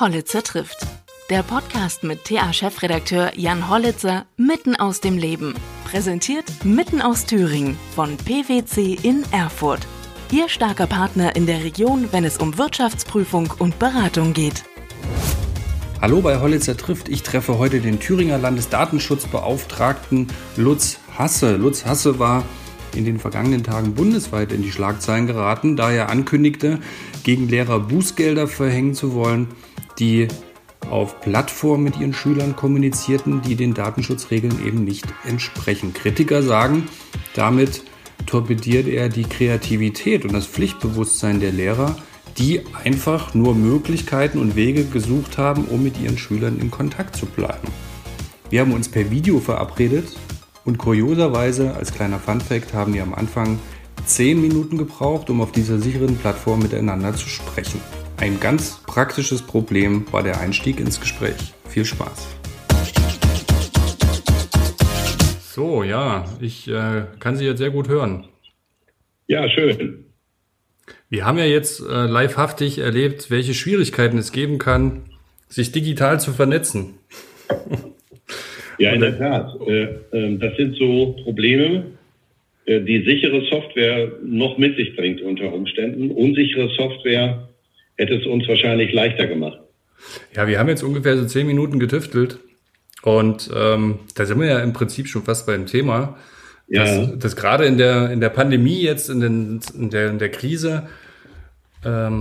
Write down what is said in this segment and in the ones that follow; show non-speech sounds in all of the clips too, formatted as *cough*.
Hollitzer trifft. Der Podcast mit TA-Chefredakteur Jan Hollitzer mitten aus dem Leben. Präsentiert mitten aus Thüringen von PwC in Erfurt. Ihr starker Partner in der Region, wenn es um Wirtschaftsprüfung und Beratung geht. Hallo bei Hollitzer trifft. Ich treffe heute den Thüringer Landesdatenschutzbeauftragten Lutz Hasse. Lutz Hasse war in den vergangenen Tagen bundesweit in die Schlagzeilen geraten, da er ankündigte, gegen Lehrer Bußgelder verhängen zu wollen, die auf Plattformen mit ihren Schülern kommunizierten, die den Datenschutzregeln eben nicht entsprechen. Kritiker sagen, damit torpediert er die Kreativität und das Pflichtbewusstsein der Lehrer, die einfach nur Möglichkeiten und Wege gesucht haben, um mit ihren Schülern in Kontakt zu bleiben. Wir haben uns per Video verabredet und kurioserweise, als kleiner Funfact, haben wir am Anfang 10 Minuten gebraucht, um auf dieser sicheren Plattform miteinander zu sprechen. Ein ganz praktisches Problem war der Einstieg ins Gespräch. Viel Spaß. So, ja, ich äh, kann Sie jetzt sehr gut hören. Ja, schön. Wir haben ja jetzt äh, livehaftig erlebt, welche Schwierigkeiten es geben kann, sich digital zu vernetzen. Ja, in der Tat. Äh, äh, das sind so Probleme, äh, die sichere Software noch mit sich bringt unter Umständen. Unsichere Software hätte es uns wahrscheinlich leichter gemacht. Ja, wir haben jetzt ungefähr so zehn Minuten getüftelt und ähm, da sind wir ja im Prinzip schon fast beim Thema. Dass, ja. dass gerade in der, in der Pandemie jetzt, in, den, in, der, in der Krise, ähm,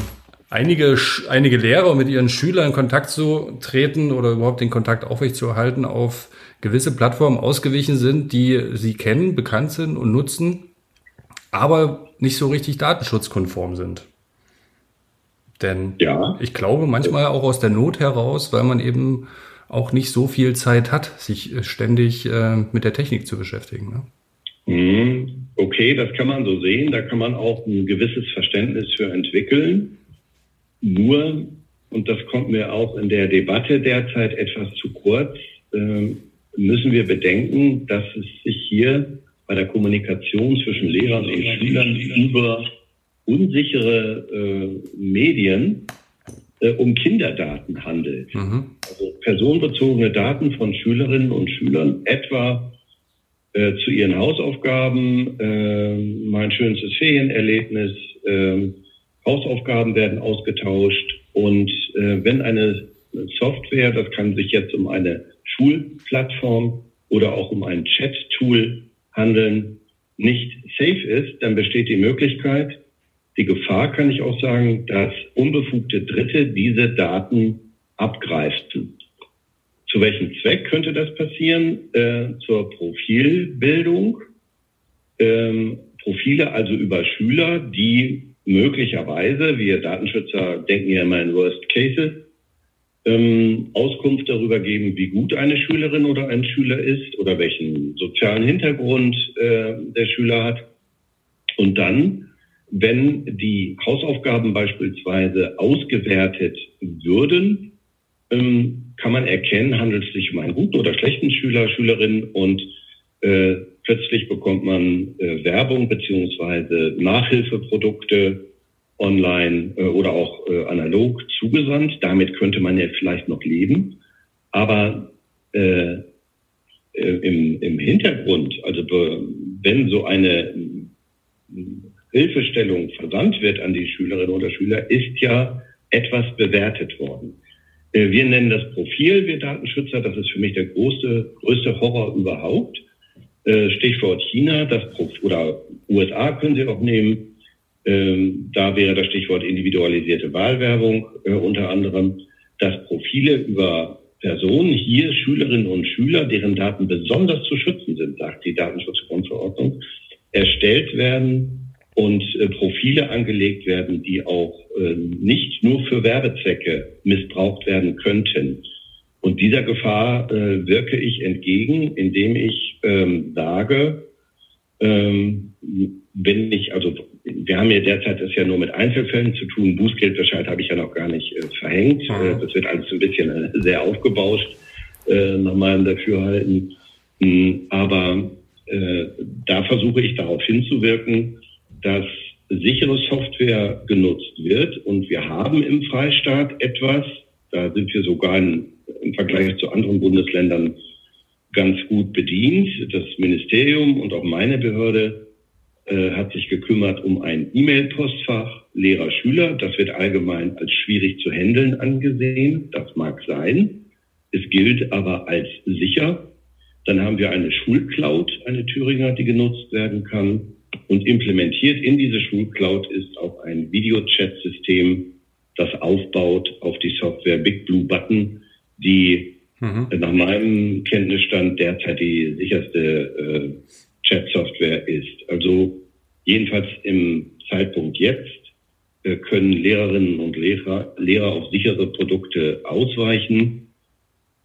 einige, einige Lehrer mit ihren Schülern in Kontakt zu treten oder überhaupt den Kontakt aufrechtzuerhalten auf gewisse Plattformen ausgewichen sind, die sie kennen, bekannt sind und nutzen, aber nicht so richtig datenschutzkonform sind. Denn ja. ich glaube manchmal auch aus der Not heraus, weil man eben auch nicht so viel Zeit hat, sich äh, ständig äh, mit der Technik zu beschäftigen. Ne? Mhm. Okay, das kann man so sehen. Da kann man auch ein gewisses Verständnis für entwickeln. Nur, und das kommt mir auch in der Debatte derzeit etwas zu kurz, äh, müssen wir bedenken, dass es sich hier bei der Kommunikation zwischen Lehrern und Schülern über unsichere äh, Medien äh, um Kinderdaten handelt. Mhm. Also personenbezogene Daten von Schülerinnen und Schülern, etwa äh, zu ihren Hausaufgaben, äh, mein schönstes Ferienerlebnis, äh, Hausaufgaben werden ausgetauscht und äh, wenn eine Software, das kann sich jetzt um eine Schulplattform oder auch um ein Chat-Tool handeln, nicht safe ist, dann besteht die Möglichkeit, die Gefahr kann ich auch sagen, dass unbefugte Dritte diese Daten abgreifen. Zu welchem Zweck könnte das passieren? Äh, zur Profilbildung. Ähm, Profile also über Schüler, die möglicherweise, wir Datenschützer denken ja immer in Worst Cases, ähm, Auskunft darüber geben, wie gut eine Schülerin oder ein Schüler ist oder welchen sozialen Hintergrund äh, der Schüler hat. Und dann wenn die Hausaufgaben beispielsweise ausgewertet würden, ähm, kann man erkennen, handelt es sich um einen guten oder schlechten Schüler, Schülerin und äh, plötzlich bekommt man äh, Werbung beziehungsweise Nachhilfeprodukte online äh, oder auch äh, analog zugesandt. Damit könnte man ja vielleicht noch leben. Aber äh, äh, im, im Hintergrund, also wenn so eine Hilfestellung versandt wird an die Schülerinnen oder Schüler, ist ja etwas bewertet worden. Äh, wir nennen das Profil, wir Datenschützer. Das ist für mich der größte, größte Horror überhaupt. Äh, Stichwort China, das oder USA können Sie auch nehmen. Ähm, da wäre das Stichwort individualisierte Wahlwerbung äh, unter anderem, dass Profile über Personen, hier Schülerinnen und Schüler, deren Daten besonders zu schützen sind, sagt die Datenschutzgrundverordnung, erstellt werden und äh, Profile angelegt werden, die auch äh, nicht nur für Werbezwecke missbraucht werden könnten. Und dieser Gefahr äh, wirke ich entgegen, indem ich ähm, sage, ähm, wenn ich, also wir haben ja derzeit das ja nur mit Einzelfällen zu tun, Bußgeldbescheid habe ich ja noch gar nicht äh, verhängt. Äh, das wird alles ein bisschen äh, sehr aufgebauscht äh, nach meinem Dafürhalten. Mhm, aber äh, da versuche ich darauf hinzuwirken, dass sichere Software genutzt wird. Und wir haben im Freistaat etwas, Da sind wir sogar in, im Vergleich zu anderen Bundesländern ganz gut bedient. Das Ministerium und auch meine Behörde äh, hat sich gekümmert um ein E-Mail-Postfach Lehrer-Schüler. Das wird allgemein als schwierig zu handeln angesehen. Das mag sein. Es gilt aber als sicher. Dann haben wir eine Schulcloud, eine Thüringer, die genutzt werden kann. Und implementiert in diese Schulcloud ist auch ein Videochat-System, das aufbaut auf die Software Big Blue Button, die mhm. nach meinem Kenntnisstand derzeit die sicherste äh, Chat-Software ist. Also jedenfalls im Zeitpunkt jetzt äh, können Lehrerinnen und Lehrer, Lehrer auf sichere Produkte ausweichen.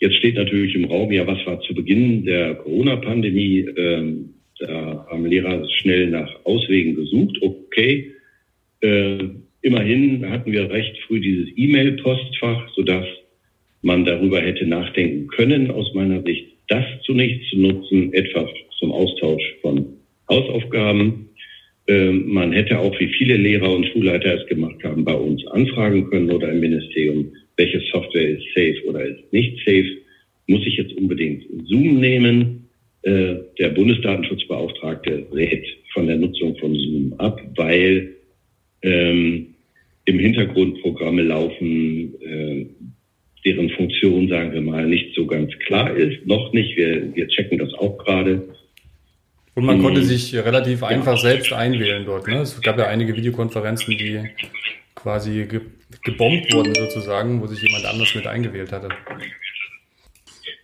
Jetzt steht natürlich im Raum, ja, was war zu Beginn der Corona-Pandemie? Ähm, da haben Lehrer schnell nach Auswegen gesucht. Okay, äh, immerhin hatten wir recht früh dieses E-Mail-Postfach, sodass man darüber hätte nachdenken können, aus meiner Sicht, das zunächst zu nutzen, etwa zum Austausch von Hausaufgaben. Ähm, man hätte auch, wie viele Lehrer und Schulleiter es gemacht haben, bei uns anfragen können oder im Ministerium, welche Software ist safe oder ist nicht safe. Muss ich jetzt unbedingt Zoom nehmen? Äh, der Bundesdatenschutzbeauftragte rät von der Nutzung von Zoom ab, weil ähm, im Hintergrund Programme laufen, äh, deren Funktion, sagen wir mal, nicht so ganz klar ist. Noch nicht. Wir, wir checken das auch gerade. Und man konnte sich relativ einfach selbst einwählen dort. Ne? Es gab ja einige Videokonferenzen, die quasi ge gebombt wurden sozusagen, wo sich jemand anders mit eingewählt hatte.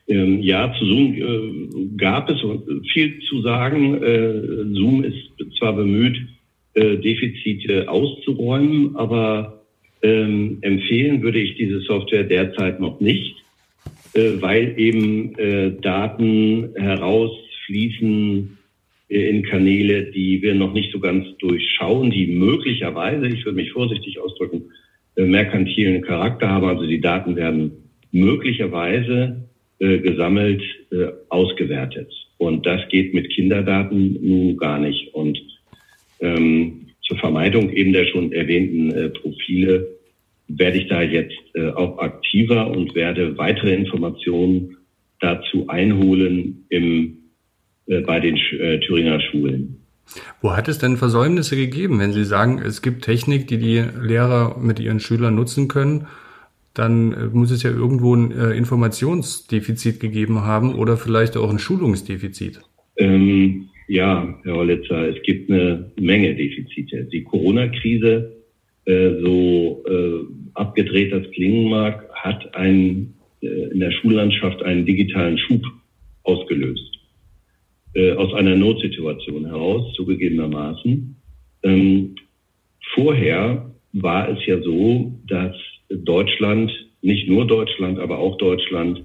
Ähm, ja, zu Zoom äh, gab es viel zu sagen. Äh, Zoom ist zwar bemüht, äh, Defizite auszuräumen, aber ähm, empfehlen würde ich diese Software derzeit noch nicht, äh, weil eben äh, Daten herausfließen äh, in Kanäle, die wir noch nicht so ganz durchschauen, die möglicherweise, ich würde mich vorsichtig ausdrücken, merkantilen Charakter haben. Also die Daten werden möglicherweise äh, gesammelt, äh, ausgewertet. Und das geht mit Kinderdaten nun gar nicht. Und ähm, zur Vermeidung eben der schon erwähnten äh, Profile werde ich da jetzt äh, auch aktiver und werde weitere Informationen dazu einholen im, äh, bei den äh, Thüringer Schulen. Wo hat es denn Versäumnisse gegeben? Wenn Sie sagen, es gibt Technik, die die Lehrer mit ihren Schülern nutzen können, dann äh, muss es ja irgendwo ein äh, Informationsdefizit gegeben haben oder vielleicht auch ein Schulungsdefizit. Ähm, ja, Herr Hollitzer, es gibt eine Menge Defizite. Die Corona-Krise, äh, so äh, abgedreht das klingen mag, hat ein, äh, in der Schullandschaft einen digitalen Schub ausgelöst. Äh, aus einer Notsituation heraus, zugegebenermaßen. Ähm, vorher war es ja so, dass Deutschland, nicht nur Deutschland, aber auch Deutschland,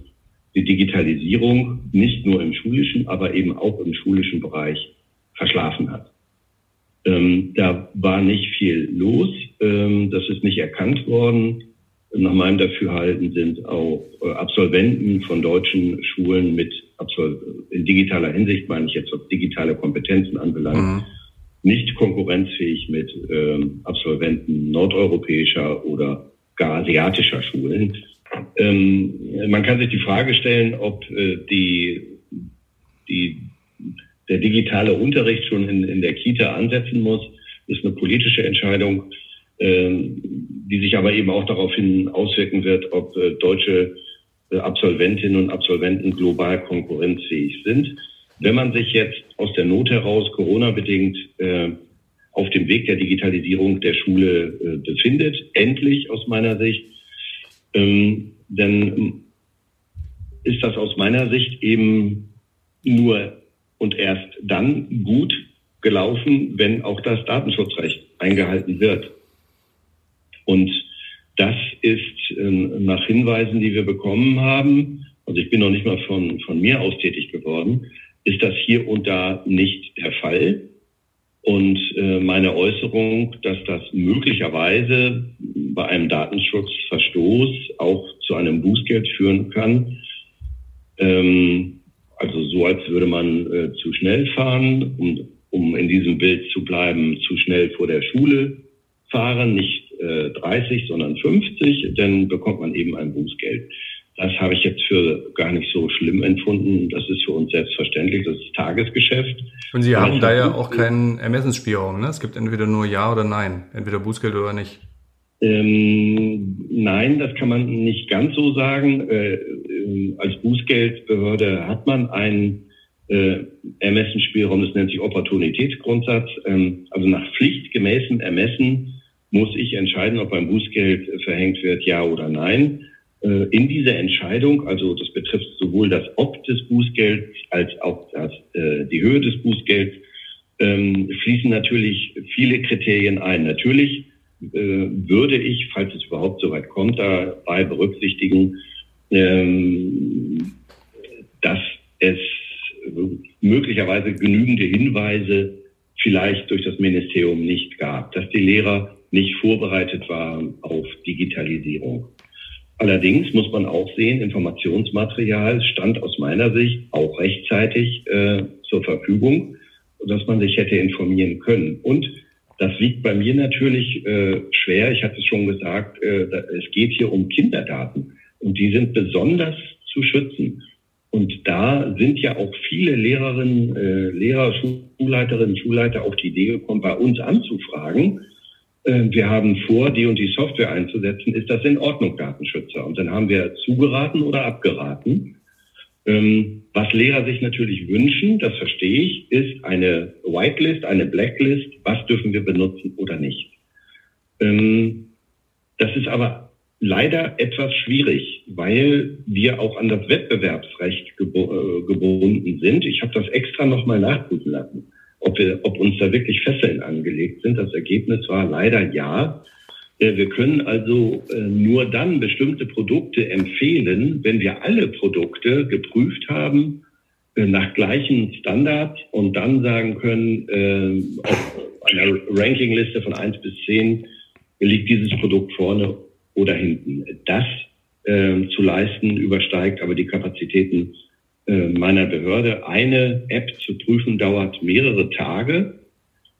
die Digitalisierung nicht nur im schulischen, aber eben auch im schulischen Bereich verschlafen hat. Ähm, da war nicht viel los. Ähm, das ist nicht erkannt worden. Nach meinem Dafürhalten sind auch äh, Absolventen von deutschen Schulen mit Absol in digitaler Hinsicht, meine ich jetzt, was digitale Kompetenzen anbelangt, mhm. nicht konkurrenzfähig mit ähm, Absolventen nordeuropäischer oder gar asiatischer Schulen. Ähm, man kann sich die Frage stellen, ob äh, die, die, der digitale Unterricht schon in, in der Kita ansetzen muss. Das ist eine politische Entscheidung, äh, die sich aber eben auch daraufhin auswirken wird, ob äh, deutsche äh, Absolventinnen und Absolventen global konkurrenzfähig sind. Wenn man sich jetzt aus der Not heraus, Corona-bedingt, äh, auf dem Weg der Digitalisierung der Schule äh, befindet, endlich aus meiner Sicht, ähm, dann ist das aus meiner Sicht eben nur und erst dann gut gelaufen, wenn auch das Datenschutzrecht eingehalten wird. Und das ist äh, nach Hinweisen, die wir bekommen haben, also ich bin noch nicht mal von, von mir aus tätig geworden, ist das hier und da nicht der Fall. Und äh, meine Äußerung, dass das möglicherweise bei einem Datenschutzverstoß auch zu einem Bußgeld führen kann, ähm, also so als würde man äh, zu schnell fahren, um, um in diesem Bild zu bleiben, zu schnell vor der Schule fahren, nicht äh, 30, sondern 50, dann bekommt man eben ein Bußgeld. Das habe ich jetzt für gar nicht so schlimm empfunden. Das ist für uns selbstverständlich. Das ist Tagesgeschäft. Und Sie haben da ja auch keinen Ermessensspielraum. Ne? Es gibt entweder nur Ja oder Nein. Entweder Bußgeld oder nicht. Ähm, nein, das kann man nicht ganz so sagen. Äh, äh, als Bußgeldbehörde hat man einen äh, Ermessensspielraum, das nennt sich Opportunitätsgrundsatz. Ähm, also nach pflichtgemäßem Ermessen muss ich entscheiden, ob ein Bußgeld verhängt wird, ja oder nein. Äh, in diese Entscheidung, also das betrifft sowohl das Ob des Bußgelds als auch das, äh, die Höhe des Bußgelds, ähm, fließen natürlich viele Kriterien ein. Natürlich äh, würde ich, falls es überhaupt so weit kommt, dabei berücksichtigen, ähm, dass es möglicherweise genügende Hinweise vielleicht durch das Ministerium nicht gab, dass die Lehrer nicht vorbereitet waren auf Digitalisierung. Allerdings muss man auch sehen, Informationsmaterial stand aus meiner Sicht auch rechtzeitig äh, zur Verfügung, dass man sich hätte informieren können. Und das wiegt bei mir natürlich äh, schwer. Ich hatte es schon gesagt, äh, es geht hier um Kinderdaten und die sind besonders zu schützen. Und da sind ja auch viele Lehrerinnen, äh, Lehrer, Schulleiterinnen, Schulleiter auf die Idee gekommen, bei uns anzufragen, wir haben vor, die und die Software einzusetzen, ist das in Ordnung, Datenschützer? Und dann haben wir zugeraten oder abgeraten. Ähm, was Lehrer sich natürlich wünschen, das verstehe ich, ist eine Whitelist, eine Blacklist, was dürfen wir benutzen oder nicht. Ähm, das ist aber leider etwas schwierig, weil wir auch an das Wettbewerbsrecht äh, gebunden sind. Ich habe das extra nochmal nachprüfen lassen ob, wir, ob uns da wirklich Fesseln angelegt sind. Das Ergebnis war leider ja. Äh, wir können also äh, nur dann bestimmte Produkte empfehlen, wenn wir alle Produkte geprüft haben äh, nach gleichen Standards und dann sagen können, auf einer Rankingliste von eins bis zehn liegt dieses Produkt vorne oder hinten. Das zu leisten übersteigt aber die Kapazitäten meiner Behörde. Eine App zu prüfen dauert mehrere Tage,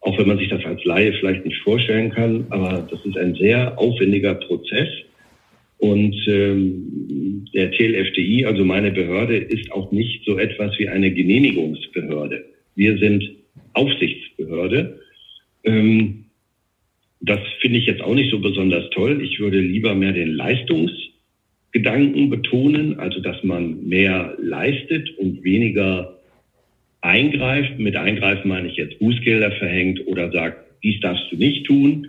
auch wenn man sich das als Laie vielleicht nicht vorstellen kann. Aber das ist ein sehr aufwendiger Prozess. Und ähm, der TLFDI, also meine Behörde, ist auch nicht so etwas wie eine Genehmigungsbehörde. Wir sind Aufsichtsbehörde. Ähm, das finde ich jetzt auch nicht so besonders toll. Ich würde lieber mehr den Leistungs- Gedanken betonen, also dass man mehr leistet und weniger eingreift. Mit eingreifen meine ich jetzt Bußgelder verhängt oder sagt, dies darfst du nicht tun,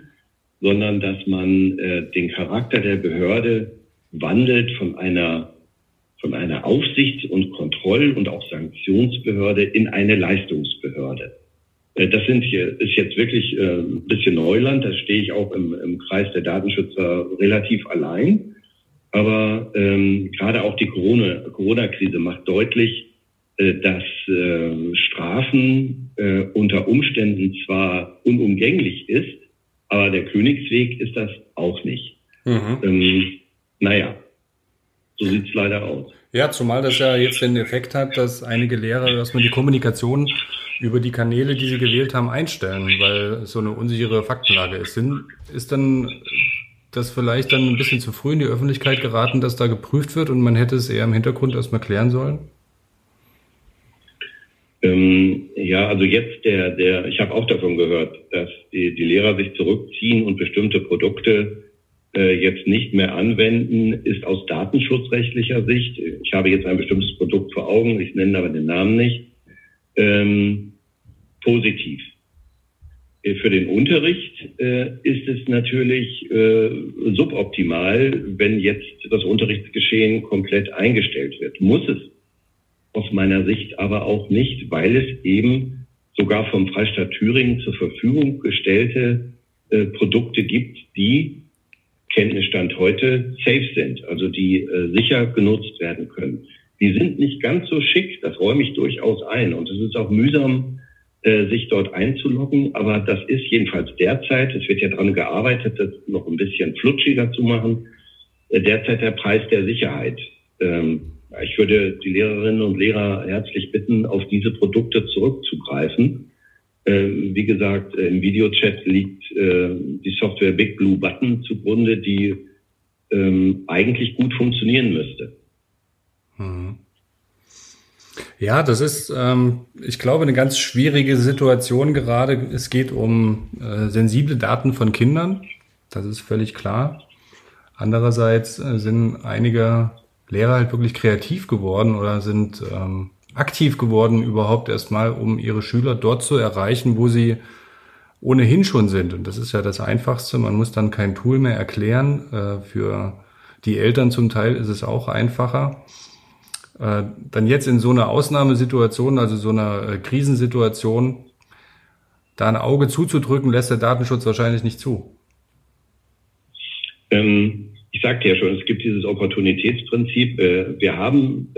sondern dass man äh, den Charakter der Behörde wandelt von einer von einer Aufsichts- und Kontroll- und auch Sanktionsbehörde in eine Leistungsbehörde. Äh, das sind hier, ist jetzt wirklich äh, ein bisschen Neuland. Da stehe ich auch im, im Kreis der Datenschützer relativ allein. Aber ähm, gerade auch die Corona-Krise Corona macht deutlich, äh, dass äh, Strafen äh, unter Umständen zwar unumgänglich ist, aber der Königsweg ist das auch nicht. Mhm. Ähm, naja, so sieht's leider aus. Ja, zumal das ja jetzt den Effekt hat, dass einige Lehrer erstmal die Kommunikation über die Kanäle, die sie gewählt haben, einstellen, weil so eine unsichere Faktenlage ist. Ist dann das vielleicht dann ein bisschen zu früh in die Öffentlichkeit geraten, dass da geprüft wird und man hätte es eher im Hintergrund erstmal klären sollen? Ähm, ja, also jetzt der, der, ich habe auch davon gehört, dass die, die Lehrer sich zurückziehen und bestimmte Produkte äh, jetzt nicht mehr anwenden, ist aus datenschutzrechtlicher Sicht, ich habe jetzt ein bestimmtes Produkt vor Augen, ich nenne aber den Namen nicht, ähm, positiv. Äh, für den Unterricht äh, ist es natürlich äh, suboptimal, wenn jetzt das Unterrichtsgeschehen komplett eingestellt wird. Muss es aus meiner Sicht aber auch nicht, weil es eben sogar vom Freistaat Thüringen zur Verfügung gestellte äh, Produkte gibt, die Kenntnisstand heute safe sind, also die äh, sicher genutzt werden können. Die sind nicht ganz so schick, das räume ich durchaus ein. Und es ist auch mühsam, äh, sich dort einzuloggen. Aber das ist jedenfalls derzeit, es wird ja daran gearbeitet, das noch ein bisschen flutschiger zu machen, äh, derzeit der Preis der Sicherheit. Ähm, ich würde die Lehrerinnen und Lehrer herzlich bitten, auf diese Produkte zurückzugreifen. Äh, wie gesagt, im Videochat liegt äh, die Software Big Blue Button zugrunde, die ähm, eigentlich gut funktionieren müsste. Mhm. Ja, das ist, ähm, ich glaube, eine ganz schwierige Situation gerade. Es geht um äh, sensible Daten von Kindern. Das ist völlig klar. Andererseits äh, sind einige Lehrer halt wirklich kreativ geworden oder sind ähm, aktiv geworden überhaupt erstmal, um ihre Schüler dort zu erreichen, wo sie ohnehin schon sind. Und das ist ja das Einfachste. Man muss dann kein Tool mehr erklären. Äh, für die Eltern zum Teil ist es auch einfacher. Äh, dann jetzt in so einer Ausnahmesituation, also so einer äh, Krisensituation, da ein Auge zuzudrücken, lässt der Datenschutz wahrscheinlich nicht zu. Ähm, ich sagte ja schon, es gibt dieses Opportunitätsprinzip. Äh, wir haben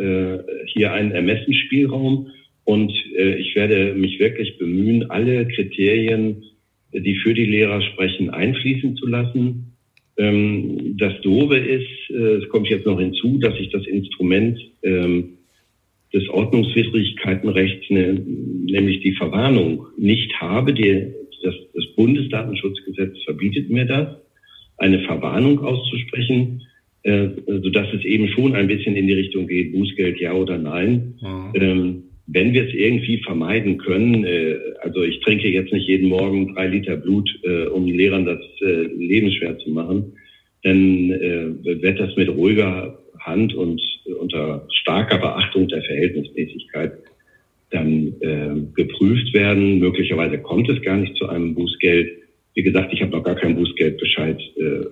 hier einen Ermessensspielraum und ich werde mich wirklich bemühen, alle Kriterien, die für die Lehrer sprechen, einfließen zu lassen. Ähm, das Doofe ist, es kommt jetzt noch hinzu, dass ich das Instrument ähm, des Ordnungswidrigkeitenrechts, ne, nämlich die Verwarnung, nicht habe. das Bundesdatenschutzgesetz verbietet mir das eine Verwarnung auszusprechen, äh, sodass es eben schon ein bisschen in die Richtung geht, Bußgeld ja oder nein. Mhm. Ähm, wenn wir es irgendwie vermeiden können, äh, also ich trinke jetzt nicht jeden Morgen drei Liter Blut, äh, um Lehrern das äh, Leben schwer zu machen, dann äh, wird das mit ruhiger Hand und unter starker Beachtung der Verhältnismäßigkeit dann äh, geprüft werden. Möglicherweise kommt es gar nicht zu einem Bußgeld. Wie gesagt, ich habe noch gar keinen Bußgeldbescheid äh,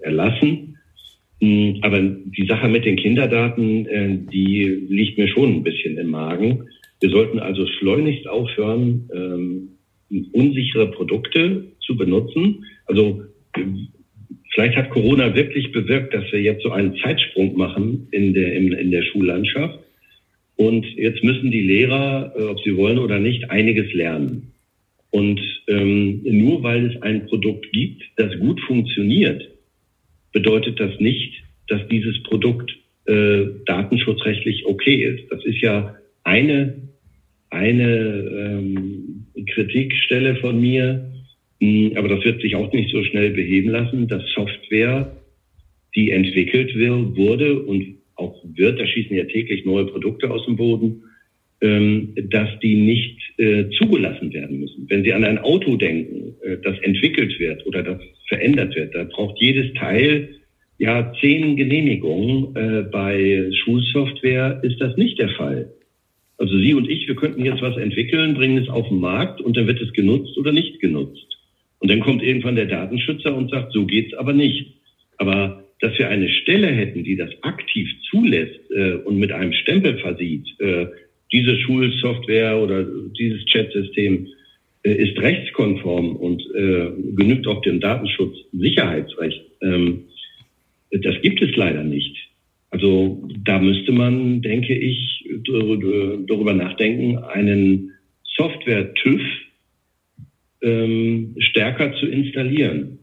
erlassen. Hm, aber die Sache mit den Kinderdaten, äh, die liegt mir schon ein bisschen im Magen. Wir sollten also schleunigst aufhören, ähm, unsichere Produkte zu benutzen. Also vielleicht hat Corona wirklich bewirkt, dass wir jetzt so einen Zeitsprung machen in der, in, in der Schullandschaft. Und jetzt müssen die Lehrer, äh, ob sie wollen oder nicht, einiges lernen. Und ähm, nur weil es ein Produkt gibt, das gut funktioniert, bedeutet das nicht, dass dieses Produkt äh, datenschutzrechtlich okay ist. Das ist ja eine, eine ähm, Kritikstelle von mir, aber das wird sich auch nicht so schnell beheben lassen, dass Software, die entwickelt wird, wurde und auch wird, da schießen ja täglich neue Produkte aus dem Boden, ähm, dass die nicht äh, zugelassen werden müssen. Wenn Sie an ein Auto denken, äh, das entwickelt wird oder das verändert wird, da braucht jedes Teil ja zehn Genehmigungen. Äh, bei Schulsoftware ist das nicht der Fall. Also Sie und ich, wir könnten jetzt was entwickeln, bringen es auf den Markt und dann wird es genutzt oder nicht genutzt. Und dann kommt irgendwann der Datenschützer und sagt, so geht's aber nicht. Aber dass wir eine Stelle hätten, die das aktiv zulässt äh, und mit einem Stempel versieht, äh, diese Schulsoftware oder dieses Chatsystem äh, ist rechtskonform und äh, genügt auch dem Datenschutz-Sicherheitsrecht. Ähm, das gibt es leider nicht. Also da müsste man, denke ich, darüber nachdenken, einen Software-TÜV ähm, stärker zu installieren.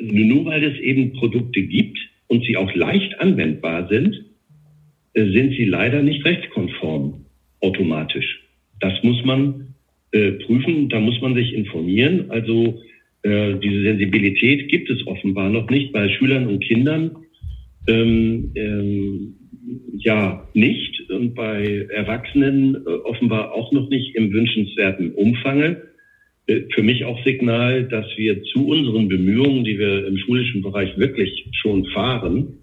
Nur weil es eben Produkte gibt und sie auch leicht anwendbar sind, äh, sind sie leider nicht rechtskonform automatisch. Das muss man äh, prüfen, da muss man sich informieren. Also äh, diese Sensibilität gibt es offenbar noch nicht bei Schülern und Kindern. Ähm, ähm, ja, nicht und bei Erwachsenen äh, offenbar auch noch nicht im wünschenswerten Umfange. Äh, für mich auch Signal, dass wir zu unseren Bemühungen, die wir im schulischen Bereich wirklich schon fahren,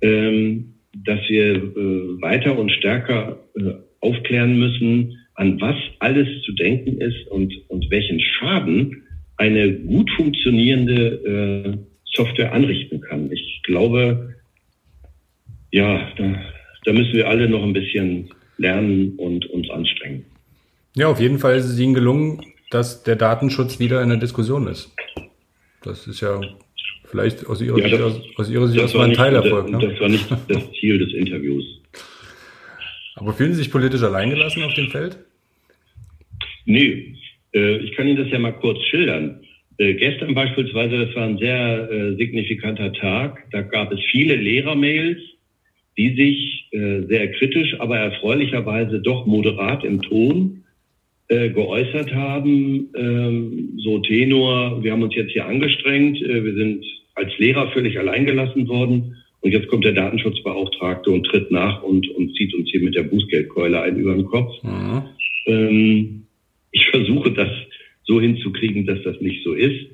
ähm, dass wir äh, weiter und stärker äh, aufklären müssen, an was alles zu denken ist und, und welchen Schaden eine gut funktionierende Software anrichten kann. Ich glaube, ja, da, da müssen wir alle noch ein bisschen lernen und uns anstrengen. Ja, auf jeden Fall ist es Ihnen gelungen, dass der Datenschutz wieder in der Diskussion ist. Das ist ja vielleicht aus Ihrer, ja, das, Sicht, aus, Ihrer Sicht erstmal ein Teilerfolg. Ne? Das war nicht das Ziel des Interviews. Aber fühlen Sie sich politisch alleingelassen auf dem Feld? Nee, äh, ich kann Ihnen das ja mal kurz schildern. Äh, gestern beispielsweise, das war ein sehr äh, signifikanter Tag, da gab es viele Lehrermails, die sich sehr kritisch, aber erfreulicherweise doch moderat im Ton äh, geäußert haben, ähm, so Tenor, wir haben uns jetzt hier angestrengt, äh, wir sind als Lehrer völlig alleingelassen worden und jetzt kommt der Datenschutzbeauftragte und tritt nach und, und zieht uns hier mit der Bußgeldkeule ein über den Kopf. Mhm. Ähm, ich versuche das so hinzukriegen, dass das nicht so ist.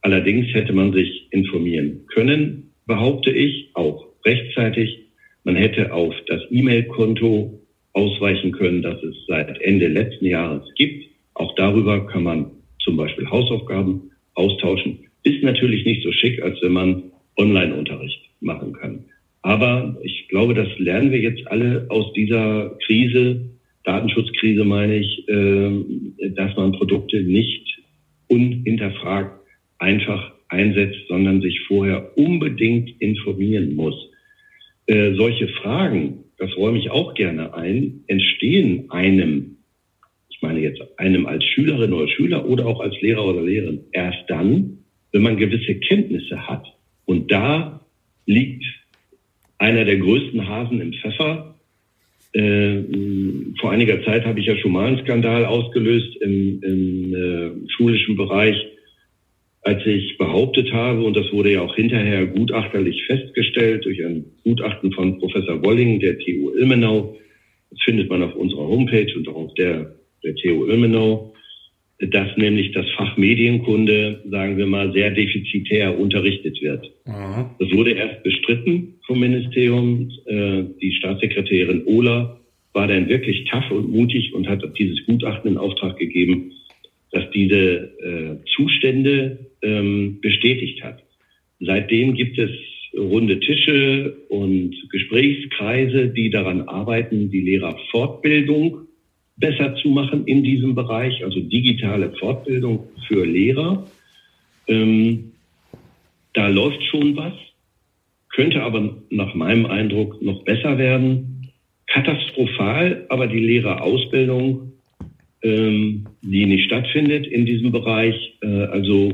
Allerdings hätte man sich informieren können, behaupte ich, auch rechtzeitig. Man hätte auf das E-Mail-Konto ausweichen können, das es seit Ende letzten Jahres gibt. Auch darüber kann man zum Beispiel Hausaufgaben austauschen. Ist natürlich nicht so schick, als wenn man Online-Unterricht machen kann. Aber ich glaube, das lernen wir jetzt alle aus dieser Krise, Datenschutzkrise meine ich, ähm, dass man Produkte nicht unhinterfragt einfach einsetzt, sondern sich vorher unbedingt informieren muss. Äh, solche Fragen, das räume ich auch gerne ein, entstehen einem, ich meine jetzt einem als Schülerin oder Schüler oder auch als Lehrer oder Lehrerin, erst dann, wenn man gewisse Kenntnisse hat. Und da liegt einer der größten Hasen im Pfeffer. Äh, vor einiger Zeit habe ich ja schon mal einen Skandal ausgelöst im, im äh, schulischen Bereich, als ich behauptet habe, und das wurde ja auch hinterher gutachterlich festgestellt durch ein Gutachten von Professor Wolling der TU Ilmenau, das findet man auf unserer Homepage und auch auf der der TU Ilmenau, dass nämlich das Fach Medienkunde, sagen wir mal, sehr defizitär unterrichtet wird. Aha. Das wurde erst bestritten vom Ministerium. Äh, die Staatssekretärin Ohler war dann wirklich tough und mutig und hat dieses Gutachten in Auftrag gegeben, dass diese äh, Zustände ähm, bestätigt hat. Seitdem gibt es runde Tische und Gesprächskreise, die daran arbeiten, die Lehrerfortbildung besser zu machen in diesem Bereich, also digitale Fortbildung für Lehrer. Ähm, da läuft schon was, könnte aber nach meinem Eindruck noch besser werden. Katastrophal, aber die Lehrerausbildung, ähm, die nicht stattfindet in diesem Bereich. Äh, also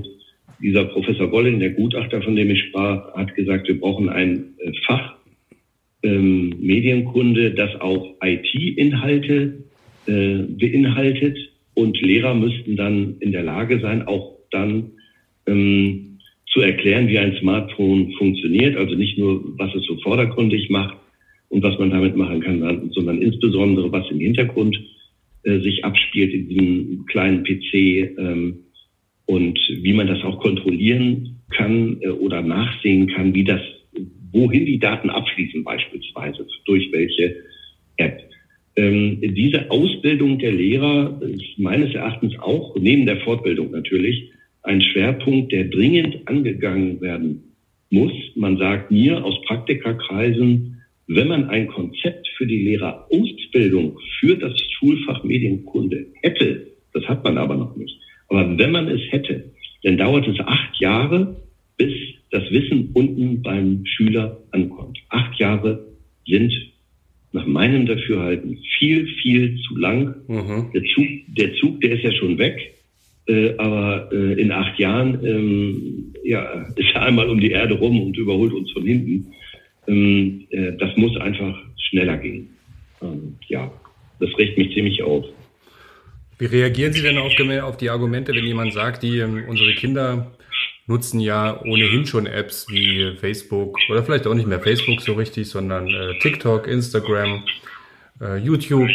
dieser Professor Golling, der Gutachter, von dem ich sprach, hat gesagt, wir brauchen ein äh, Fach ähm, Medienkunde, das auch IT-Inhalte äh, beinhaltet. Und Lehrer müssten dann in der Lage sein, auch dann ähm, zu erklären, wie ein Smartphone funktioniert. Also nicht nur, was es so vordergründig macht und was man damit machen kann, sondern insbesondere, was im Hintergrund äh, sich abspielt in diesem kleinen PC ähm, und wie man das auch kontrollieren kann äh, oder nachsehen kann, wie das, wohin die Daten abfließen beispielsweise, durch welche App. Ähm, diese Ausbildung der Lehrer ist meines Erachtens auch, neben der Fortbildung natürlich, ein Schwerpunkt, der dringend angegangen werden muss. Man sagt mir aus Praktikerkreisen, wenn man ein Konzept für die Lehrerausbildung für das Schulfach Medienkunde hätte, das hat man aber noch nicht. Aber wenn man es hätte, dann dauert es acht Jahre, bis das Wissen unten beim Schüler ankommt. Acht Jahre sind nach meinem Dafürhalten viel, viel zu lang. Mhm. Der, Zug, der Zug, der ist ja schon weg. Äh, aber äh, in acht Jahren ähm, ja, *laughs* ist er einmal um die Erde rum und überholt uns von hinten. Ähm, äh, das muss einfach schneller gehen. Ähm, ja, das regt mich ziemlich auf. Wie reagieren Sie denn auf, auf die Argumente, wenn jemand sagt, die ähm, unsere Kinder nutzen ja ohnehin schon Apps wie Facebook oder vielleicht auch nicht mehr Facebook so richtig, sondern äh, TikTok, Instagram, äh, YouTube,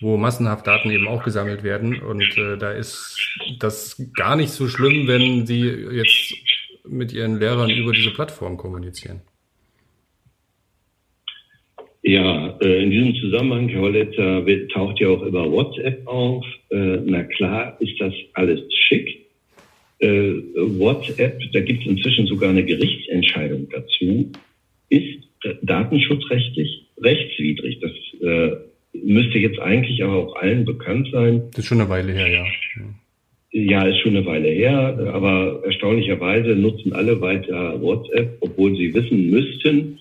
wo massenhaft Daten eben auch gesammelt werden. Und äh, da ist das gar nicht so schlimm, wenn sie jetzt mit ihren Lehrern über diese Plattform kommunizieren. Ja, äh, in diesem Zusammenhang, Herr Holletzer, taucht ja auch über WhatsApp auf. Äh, na klar, ist das alles schick äh, WhatsApp, da gibt es inzwischen sogar eine Gerichtsentscheidung dazu, ist datenschutzrechtlich rechtswidrig. Das müsste jetzt eigentlich aber auch allen bekannt sein. Das ist schon eine Weile her, ja. Ja, ist schon eine Weile her, aber erstaunlicherweise nutzen alle weiter WhatsApp, obwohl sie wissen müssten,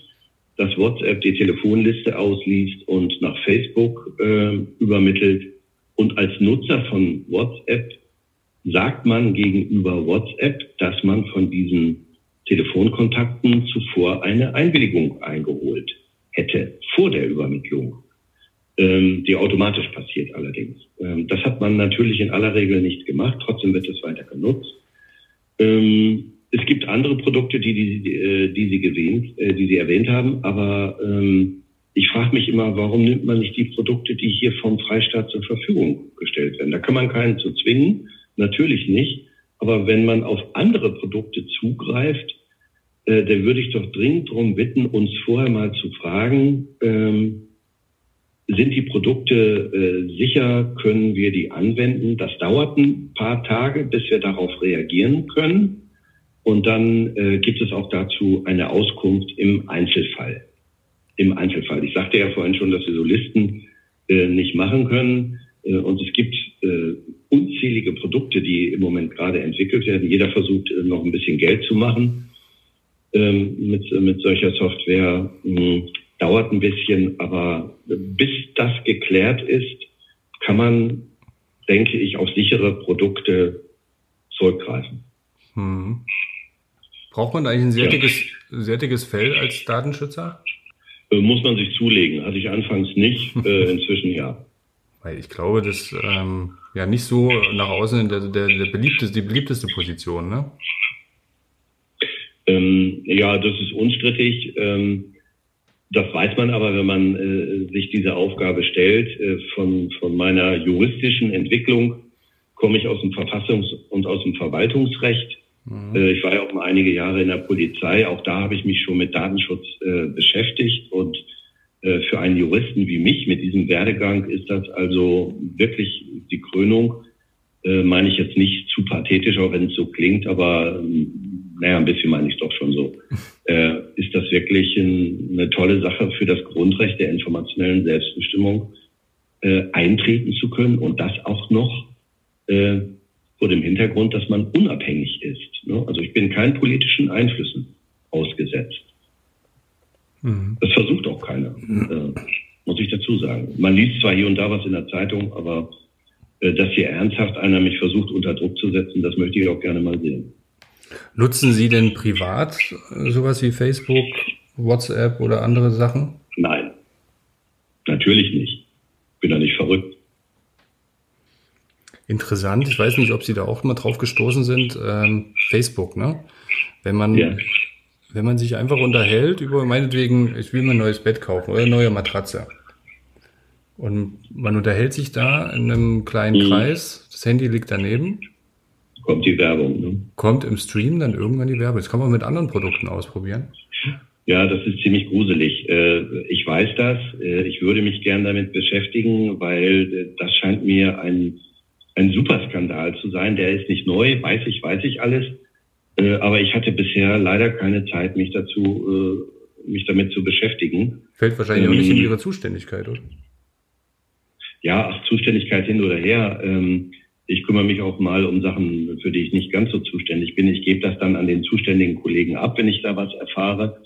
dass WhatsApp die Telefonliste ausliest und nach Facebook äh, übermittelt. Und als Nutzer von WhatsApp sagt man gegenüber WhatsApp, dass man von diesen Telefonkontakten zuvor eine Einwilligung eingeholt hätte vor der Übermittlung. ähm, die automatisch passiert allerdings. Ähm, das hat man natürlich in aller Regel nicht gemacht, trotzdem wird es weiter genutzt. Ähm, es gibt andere Produkte, die, die, die, äh, Sie gewähnt, äh, die Sie erwähnt haben, aber ähm, ich frage mich immer, warum nimmt man nicht die Produkte, die hier vom Freistaat zur Verfügung gestellt werden? Da kann man keinen zu zwingen, natürlich nicht. Aber wenn man auf andere Produkte zugreift, äh, dann würde ich doch dringend darum bitten, uns vorher mal zu fragen, ähm, sind die Produkte äh, sicher, können wir die anwenden? Das dauert ein paar Tage, bis wir darauf reagieren können. Und dann äh, gibt es auch dazu eine Auskunft im Einzelfall. Im Einzelfall. Ich sagte ja vorhin schon, dass wir so Listen äh, nicht machen können. Äh, und es gibt äh, unzählige Produkte, die im Moment gerade entwickelt werden. Jeder versucht äh, noch ein bisschen Geld zu machen ähm, mit, mit solcher Software. Hm, dauert ein bisschen, aber bis das geklärt ist, kann man, denke ich, auf sichere Produkte zurückgreifen. Hm. Braucht man eigentlich ein sehr, ja. dickes, sehr dickes Fell als Datenschützer? Muss man sich zulegen. Hatte ich anfangs nicht, *laughs* äh, inzwischen ja. Weil ich glaube, das ähm, ja nicht so nach außen der, der, der beliebteste, die beliebteste Position, ne? Ähm, ja, das ist unstrittig. Ähm, das weiß man aber, wenn man äh, sich diese Aufgabe stellt. Äh, von, von meiner juristischen Entwicklung komme ich aus dem Verfassungs- und aus dem Verwaltungsrecht. Mhm. Äh, ich war ja auch mal einige Jahre in der Polizei. Auch da habe ich mich schon mit Datenschutz äh, beschäftigt und äh, für einen Juristen wie mich mit diesem Werdegang ist das also wirklich die Krönung. Äh, meine ich jetzt nicht zu pathetisch, auch wenn es so klingt, aber ähm, naja, ein bisschen meine ich doch schon so. *laughs* Äh, ist das wirklich ein, eine tolle Sache für das Grundrecht der informationellen Selbstbestimmung, äh, eintreten zu können und das auch noch vor dem Hintergrund, dass man unabhängig ist. Ne? Also ich bin keinen politischen Einflüssen ausgesetzt. Mhm. Das versucht auch keiner, mhm. äh, muss ich dazu sagen. Man liest zwar hier und da was in der Zeitung, aber äh, dass hier ernsthaft einer mich versucht, unter Druck zu setzen, das möchte ich auch gerne mal sehen. Nutzen Sie denn privat äh, sowas wie Facebook, WhatsApp oder andere Sachen? Nein, natürlich nicht. Bin da nicht. Interessant. Ich weiß nicht, ob Sie da auch mal drauf gestoßen sind. Ähm, Facebook, ne? Wenn man ja wenn man sich einfach unterhält über meinetwegen, ich will mir ein neues Bett kaufen oder eine neue Matratze. Und man unterhält sich da in einem kleinen mhm. Kreis, das Handy liegt daneben. Kommt die Werbung. Ne? Kommt im Stream dann irgendwann die Werbung. Das kann man mit anderen Produkten ausprobieren. Ja, das ist ziemlich gruselig. Äh, ich weiß das. Äh, ich würde mich gern damit beschäftigen, weil äh, das scheint mir ein, ein Superskandal zu sein. Der ist nicht neu, weiß ich, weiß ich alles. Äh, aber ich hatte bisher leider keine Zeit, mich dazu, äh, mich damit zu beschäftigen. Fällt wahrscheinlich ähm, auch nicht in ähm, Ihre Zuständigkeit, oder? Ja, ach, Zuständigkeit hin oder her. Ähm, ich kümmere mich auch mal um Sachen, für die ich nicht ganz so zuständig bin. Ich gebe das dann an den zuständigen Kollegen ab, wenn ich da was erfahre.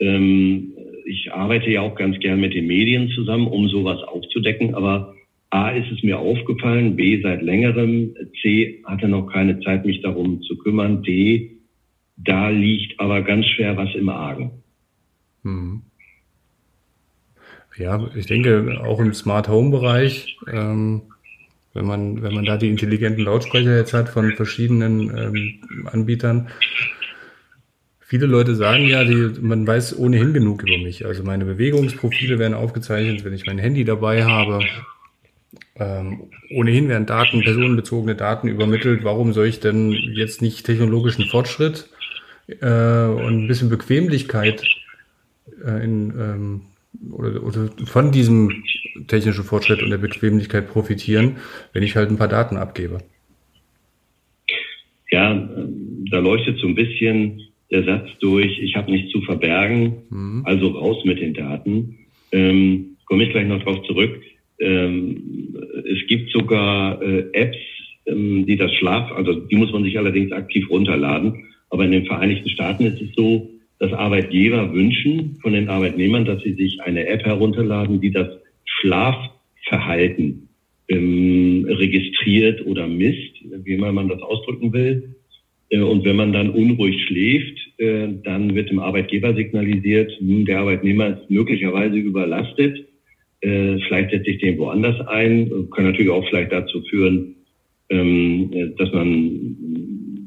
Ähm, ich arbeite ja auch ganz gern mit den Medien zusammen, um sowas aufzudecken, aber A ist es mir aufgefallen, B seit längerem, C hatte noch keine Zeit, mich darum zu kümmern, D, da liegt aber ganz schwer was im Argen. Hm. Ja, ich denke auch im Smart Home Bereich, ähm, wenn man wenn man da die intelligenten Lautsprecher jetzt hat von verschiedenen ähm, Anbietern. Viele Leute sagen ja, die, man weiß ohnehin genug über mich. Also meine Bewegungsprofile werden aufgezeichnet, wenn ich mein Handy dabei habe. Ähm, ohnehin werden Daten, personenbezogene Daten übermittelt. Warum soll ich denn jetzt nicht technologischen Fortschritt äh, und ein bisschen Bequemlichkeit äh, in, ähm, oder, oder von diesem technischen Fortschritt und der Bequemlichkeit profitieren, wenn ich halt ein paar Daten abgebe? Ja, da leuchtet so ein bisschen der Satz durch, ich habe nichts zu verbergen, mhm. also raus mit den Daten. Ähm, Komme ich gleich noch drauf zurück. Ähm, es gibt sogar äh, Apps, ähm, die das Schlaf, also die muss man sich allerdings aktiv runterladen. Aber in den Vereinigten Staaten ist es so, dass Arbeitgeber wünschen von den Arbeitnehmern, dass sie sich eine App herunterladen, die das Schlafverhalten ähm, registriert oder misst, wie man das ausdrücken will. Äh, und wenn man dann unruhig schläft, äh, dann wird dem Arbeitgeber signalisiert, hm, der Arbeitnehmer ist möglicherweise überlastet Äh, vielleicht setze ich den woanders ein. Kann natürlich auch vielleicht dazu führen, ähm, dass man,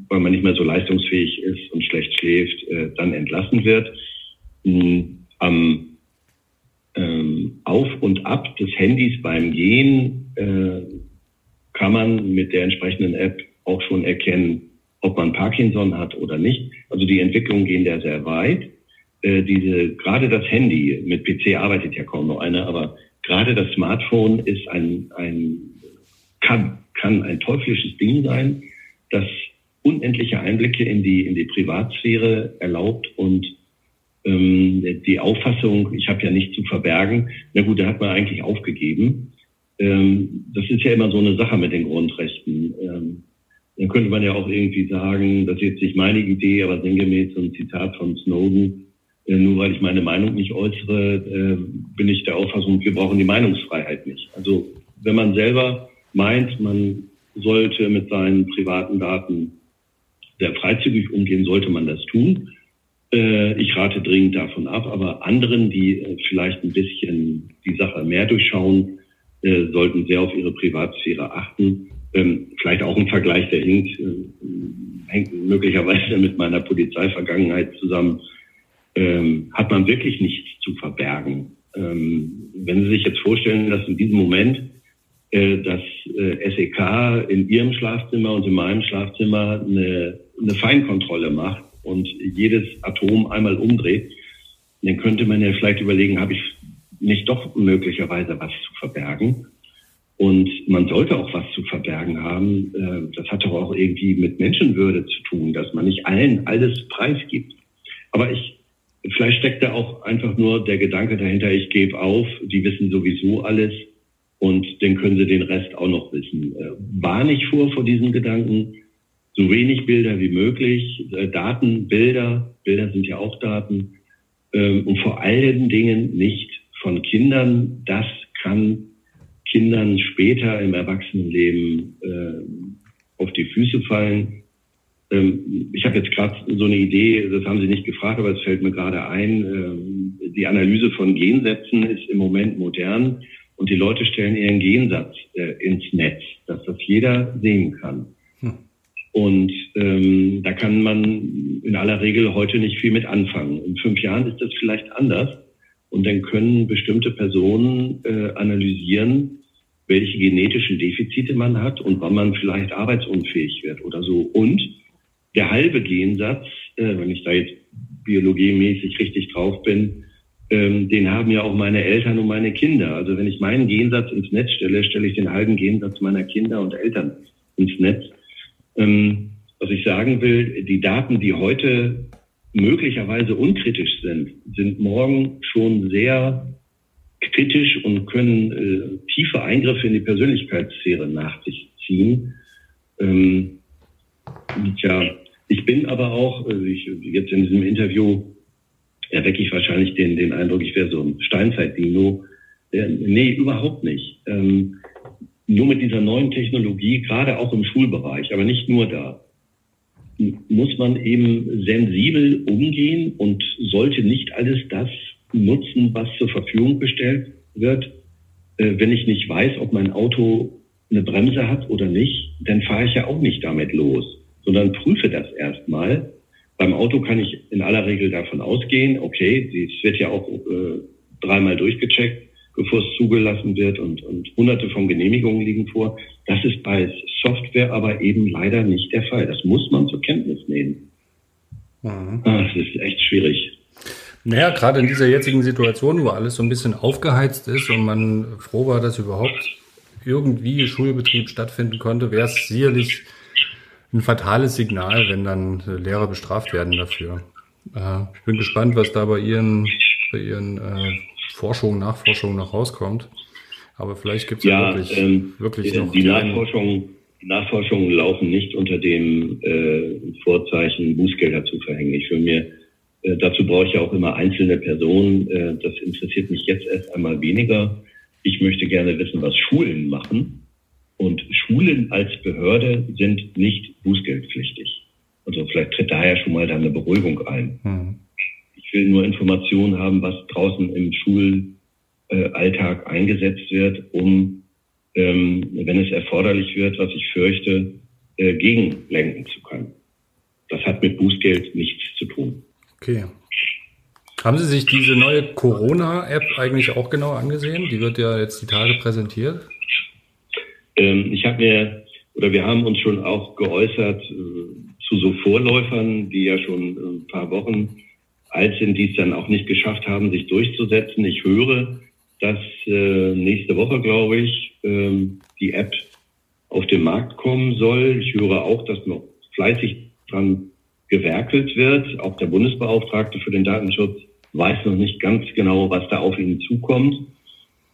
weil man nicht mehr so leistungsfähig ist und schlecht schläft, äh, dann entlassen wird. Ähm, am ähm, Auf und Ab des Handys beim Gehen äh, kann man mit der entsprechenden App auch schon erkennen, ob man Parkinson hat oder nicht. Also die Entwicklungen gehen da sehr weit. Äh, diese, gerade das Handy, mit PC arbeitet ja kaum noch einer, aber gerade das Smartphone ist ein, ein kann, kann ein teuflisches Ding sein, das unendliche Einblicke in die, in die Privatsphäre erlaubt und ähm, die Auffassung, ich habe ja nichts zu verbergen, na gut, da hat man eigentlich aufgegeben. Ähm, das ist ja immer so eine Sache mit den Grundrechten. Ähm, dann könnte man ja auch irgendwie sagen, das ist jetzt nicht meine Idee, aber sinngemäß so ein Zitat von Snowden, nur weil ich meine Meinung nicht äußere, äh, bin ich der Auffassung, wir brauchen die Meinungsfreiheit nicht. Also wenn man selber meint, man sollte mit seinen privaten Daten sehr freizügig umgehen, sollte man das tun. Äh, ich rate dringend davon ab, aber anderen, die vielleicht ein bisschen die Sache mehr durchschauen, sollten sehr auf ihre Privatsphäre achten ähm, vielleicht auch ein Vergleich, der hinkt, äh, hängt möglicherweise *laughs* mit meiner Polizeivergangenheit zusammen. Ähm, hat man wirklich nichts zu verbergen. Ähm, wenn Sie sich jetzt vorstellen, dass in diesem Moment äh, das äh, SEK in Ihrem Schlafzimmer und in meinem Schlafzimmer eine, eine Feinkontrolle macht und jedes Atom einmal umdreht, dann könnte man ja vielleicht überlegen, habe ich nicht doch möglicherweise was zu verbergen? Und man sollte auch was zu verbergen haben. Äh, das hat doch auch irgendwie mit Menschenwürde zu tun, dass man nicht allen alles preisgibt. Aber ich, vielleicht steckt da auch einfach nur der Gedanke dahinter, ich gebe auf, die wissen sowieso alles und dann können sie den Rest auch noch wissen. Äh, war nicht vor vor diesen Gedanken, so wenig Bilder wie möglich, äh, Daten, Bilder, Bilder sind ja auch Daten ähm, und vor allen Dingen nicht von Kindern. Das kann Kindern später im Erwachsenenleben äh, auf die Füße fallen. Ähm, ich habe jetzt gerade so eine Idee, das haben Sie nicht gefragt, aber es fällt mir gerade ein. Ähm, die Analyse von Gensätzen ist im Moment modern und die Leute stellen ihren Gensatz äh, ins Netz, dass das jeder sehen kann. Hm. Und ähm, da kann man in aller Regel heute nicht viel mit anfangen. In fünf Jahren ist das vielleicht anders. Und dann können bestimmte Personen äh, analysieren, welche genetischen Defizite man hat und wann man vielleicht arbeitsunfähig wird oder so. Und der halbe Gensatz, äh, wenn ich da jetzt biologiemäßig richtig drauf bin, ähm, den haben ja auch meine Eltern und meine Kinder. Also wenn ich meinen Gensatz ins Netz stelle, stelle ich den halben Gensatz meiner Kinder und Eltern ins Netz. Ähm, was ich sagen will, die Daten, die heute möglicherweise unkritisch sind, sind morgen schon sehr kritisch und können äh, tiefe Eingriffe in die Persönlichkeitssphäre nach sich ziehen. Ähm, tja, ich bin aber auch, also ich, jetzt in diesem Interview erwecke ich wahrscheinlich den, den Eindruck, ich wäre so ein Steinzeit-Dino. Äh, nee, überhaupt nicht. Ähm, nur mit dieser neuen Technologie, gerade auch im Schulbereich, aber nicht nur da, muss man eben sensibel umgehen und sollte nicht alles das nutzen, was zur Verfügung gestellt wird. Äh, wenn ich nicht weiß, ob mein Auto eine Bremse hat oder nicht, dann fahre ich ja auch nicht damit los, sondern prüfe das erstmal. Beim Auto kann ich in aller Regel davon ausgehen, okay, es wird ja auch äh, dreimal durchgecheckt, bevor es zugelassen wird und, und hunderte von Genehmigungen liegen vor. Das ist bei Software aber eben leider nicht der Fall. Das muss man zur Kenntnis nehmen. Mhm. Ah, das ist echt schwierig. Naja, gerade in dieser jetzigen Situation, wo alles so ein bisschen aufgeheizt ist und man froh war, dass überhaupt irgendwie Schulbetrieb stattfinden konnte, wäre es sicherlich ein fatales Signal, wenn dann Lehrer bestraft werden dafür. Äh, ich bin gespannt, was da bei Ihren, bei Ihren äh, Forschungen, Nachforschungen noch rauskommt. Aber vielleicht gibt es ja, ja, wirklich, ähm, wirklich noch. Die Nachforschungen Nachforschungen laufen nicht unter dem äh, Vorzeichen, Bußgelder zu verhängen. Ich will mir, äh, dazu brauche ich ja auch immer einzelne Personen. Äh, das interessiert mich jetzt erst einmal weniger. Ich möchte gerne wissen, was Schulen machen. Und Schulen als Behörde sind nicht bußgeldpflichtig. Also vielleicht tritt daher schon mal da eine Beruhigung ein. Mhm. Ich will nur Informationen haben, was draußen im Schul äh, Alltag eingesetzt wird, um, ähm, wenn es erforderlich wird, was ich fürchte, äh, gegenlenken zu können. Das hat mit Bußgeld nichts zu tun. Okay. Haben Sie sich diese neue Corona-App eigentlich auch genau angesehen? Die wird ja jetzt die Tage präsentiert. Ähm, ich habe mir, oder wir haben uns schon auch geäußert äh, zu so Vorläufern, die ja schon ein paar Wochen alt sind, die es dann auch nicht geschafft haben, sich durchzusetzen. Ich höre, dass äh, nächste Woche, glaube ich, ähm, die App auf den Markt kommen soll. Ich höre auch, dass noch fleißig dran gewerkelt wird. Auch der Bundesbeauftragte für den Datenschutz weiß noch nicht ganz genau, was da auf ihn zukommt.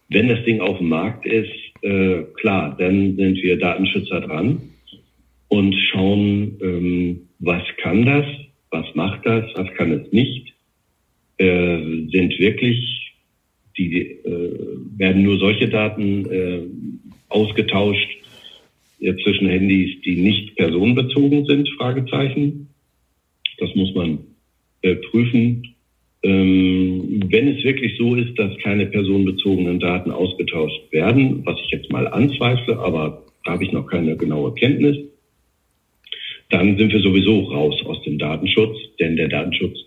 Wenn das Ding auf dem Markt ist, äh, klar, dann sind wir Datenschützer dran und schauen, ähm, was kann das, was macht das, was kann es nicht. Äh, sind wirklich, die äh, werden nur solche Daten äh, ausgetauscht äh, zwischen Handys, die nicht personenbezogen sind, Fragezeichen. Das muss man äh, prüfen. Ähm, wenn es wirklich so ist, dass keine personenbezogenen Daten ausgetauscht werden, was ich jetzt mal anzweifle, aber da habe ich noch keine genaue Kenntnis, dann sind wir sowieso raus aus dem Datenschutz, denn der Datenschutz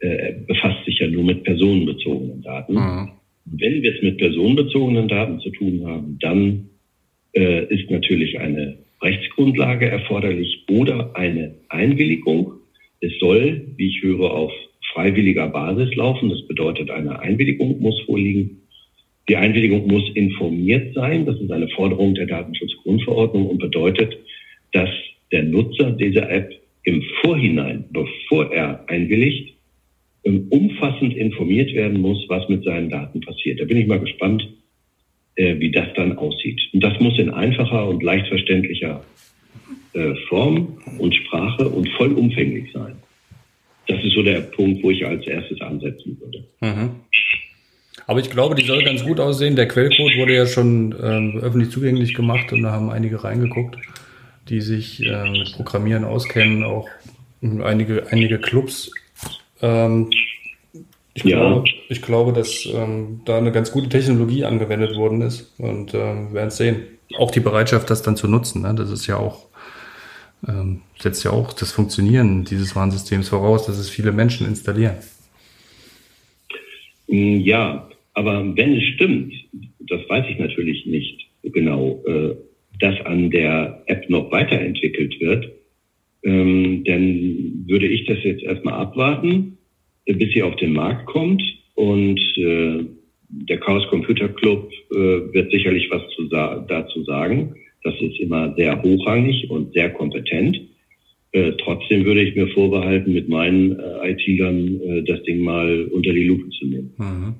äh, befasst sich ja nur mit personenbezogenen Daten. Mhm. Wenn wir es mit personenbezogenen Daten zu tun haben, dann äh, ist natürlich eine Rechtsgrundlage erforderlich oder eine Einwilligung. Es soll, wie ich höre, auf freiwilliger Basis laufen. Das bedeutet, eine Einwilligung muss vorliegen. Die Einwilligung muss informiert sein. Das ist eine Forderung der Datenschutzgrundverordnung und bedeutet, dass der Nutzer dieser App im Vorhinein, bevor er einwilligt, ähm, umfassend informiert werden muss, was mit seinen Daten passiert. Da bin ich mal gespannt, äh, wie das dann aussieht. Und das muss in einfacher und leicht verständlicher äh, Form und Sprache und vollumfänglich sein. Das ist so der Punkt, wo ich als erstes ansetzen würde. Mhm. Aber ich glaube, die soll ganz gut aussehen. Der Quellcode wurde ja schon ähm, öffentlich zugänglich gemacht und da haben einige reingeguckt, die sich äh, mit Programmieren auskennen, auch einige, einige Clubs. Ähm, ich, ja. glaube, ich glaube, dass ähm, da eine ganz gute Technologie angewendet worden ist und ähm, werden es sehen. Auch die Bereitschaft, das dann zu nutzen, ne? das ist ja auch, ähm, setzt ja auch das Funktionieren dieses Warnsystems voraus, dass es viele Menschen installieren. Mm, ja, aber wenn es stimmt, das weiß ich natürlich nicht genau, äh, dass an der App noch weiterentwickelt wird, ähm, dann würde ich das jetzt erstmal abwarten bis sie auf den Markt kommt. Und äh, der Chaos Computer Club äh, wird sicherlich was zu sa dazu sagen. Das ist immer sehr hochrangig und sehr kompetent. Äh, trotzdem würde ich mir vorbehalten, mit meinen äh, IT-Lern äh, das Ding mal unter die Lupe zu nehmen. Mhm.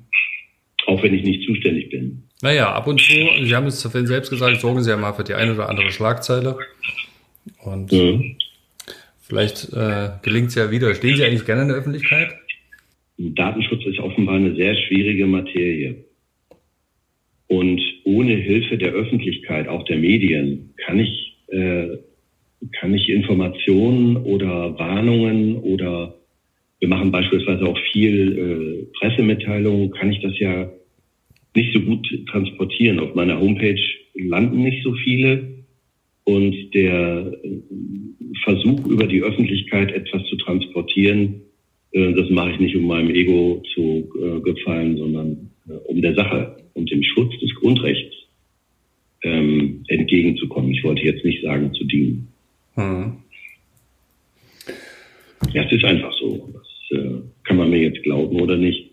Auch wenn ich nicht zuständig bin. Naja, ab und zu, Sie haben es vorhin selbst gesagt, sorgen Sie ja mal für die eine oder andere Schlagzeile. Und mhm. vielleicht äh, gelingt es ja wieder. Stehen Sie eigentlich gerne in der Öffentlichkeit? Datenschutz ist offenbar eine sehr schwierige Materie. Und ohne Hilfe der Öffentlichkeit, auch der Medien, kann ich, äh, kann ich Informationen oder Warnungen oder wir machen beispielsweise auch viel äh, Pressemitteilungen, kann ich das ja nicht so gut transportieren. Auf meiner Homepage landen nicht so viele. Und der äh, Versuch, über die Öffentlichkeit etwas zu transportieren, äh, das mache ich nicht, um meinem Ego zu äh, gefallen, sondern um der Sache und dem Schutz des Grundrechts ähm, entgegenzukommen. Ich wollte jetzt nicht sagen, zu dienen. Hm. Ja, es ist einfach so. Das äh, kann man mir jetzt glauben oder nicht.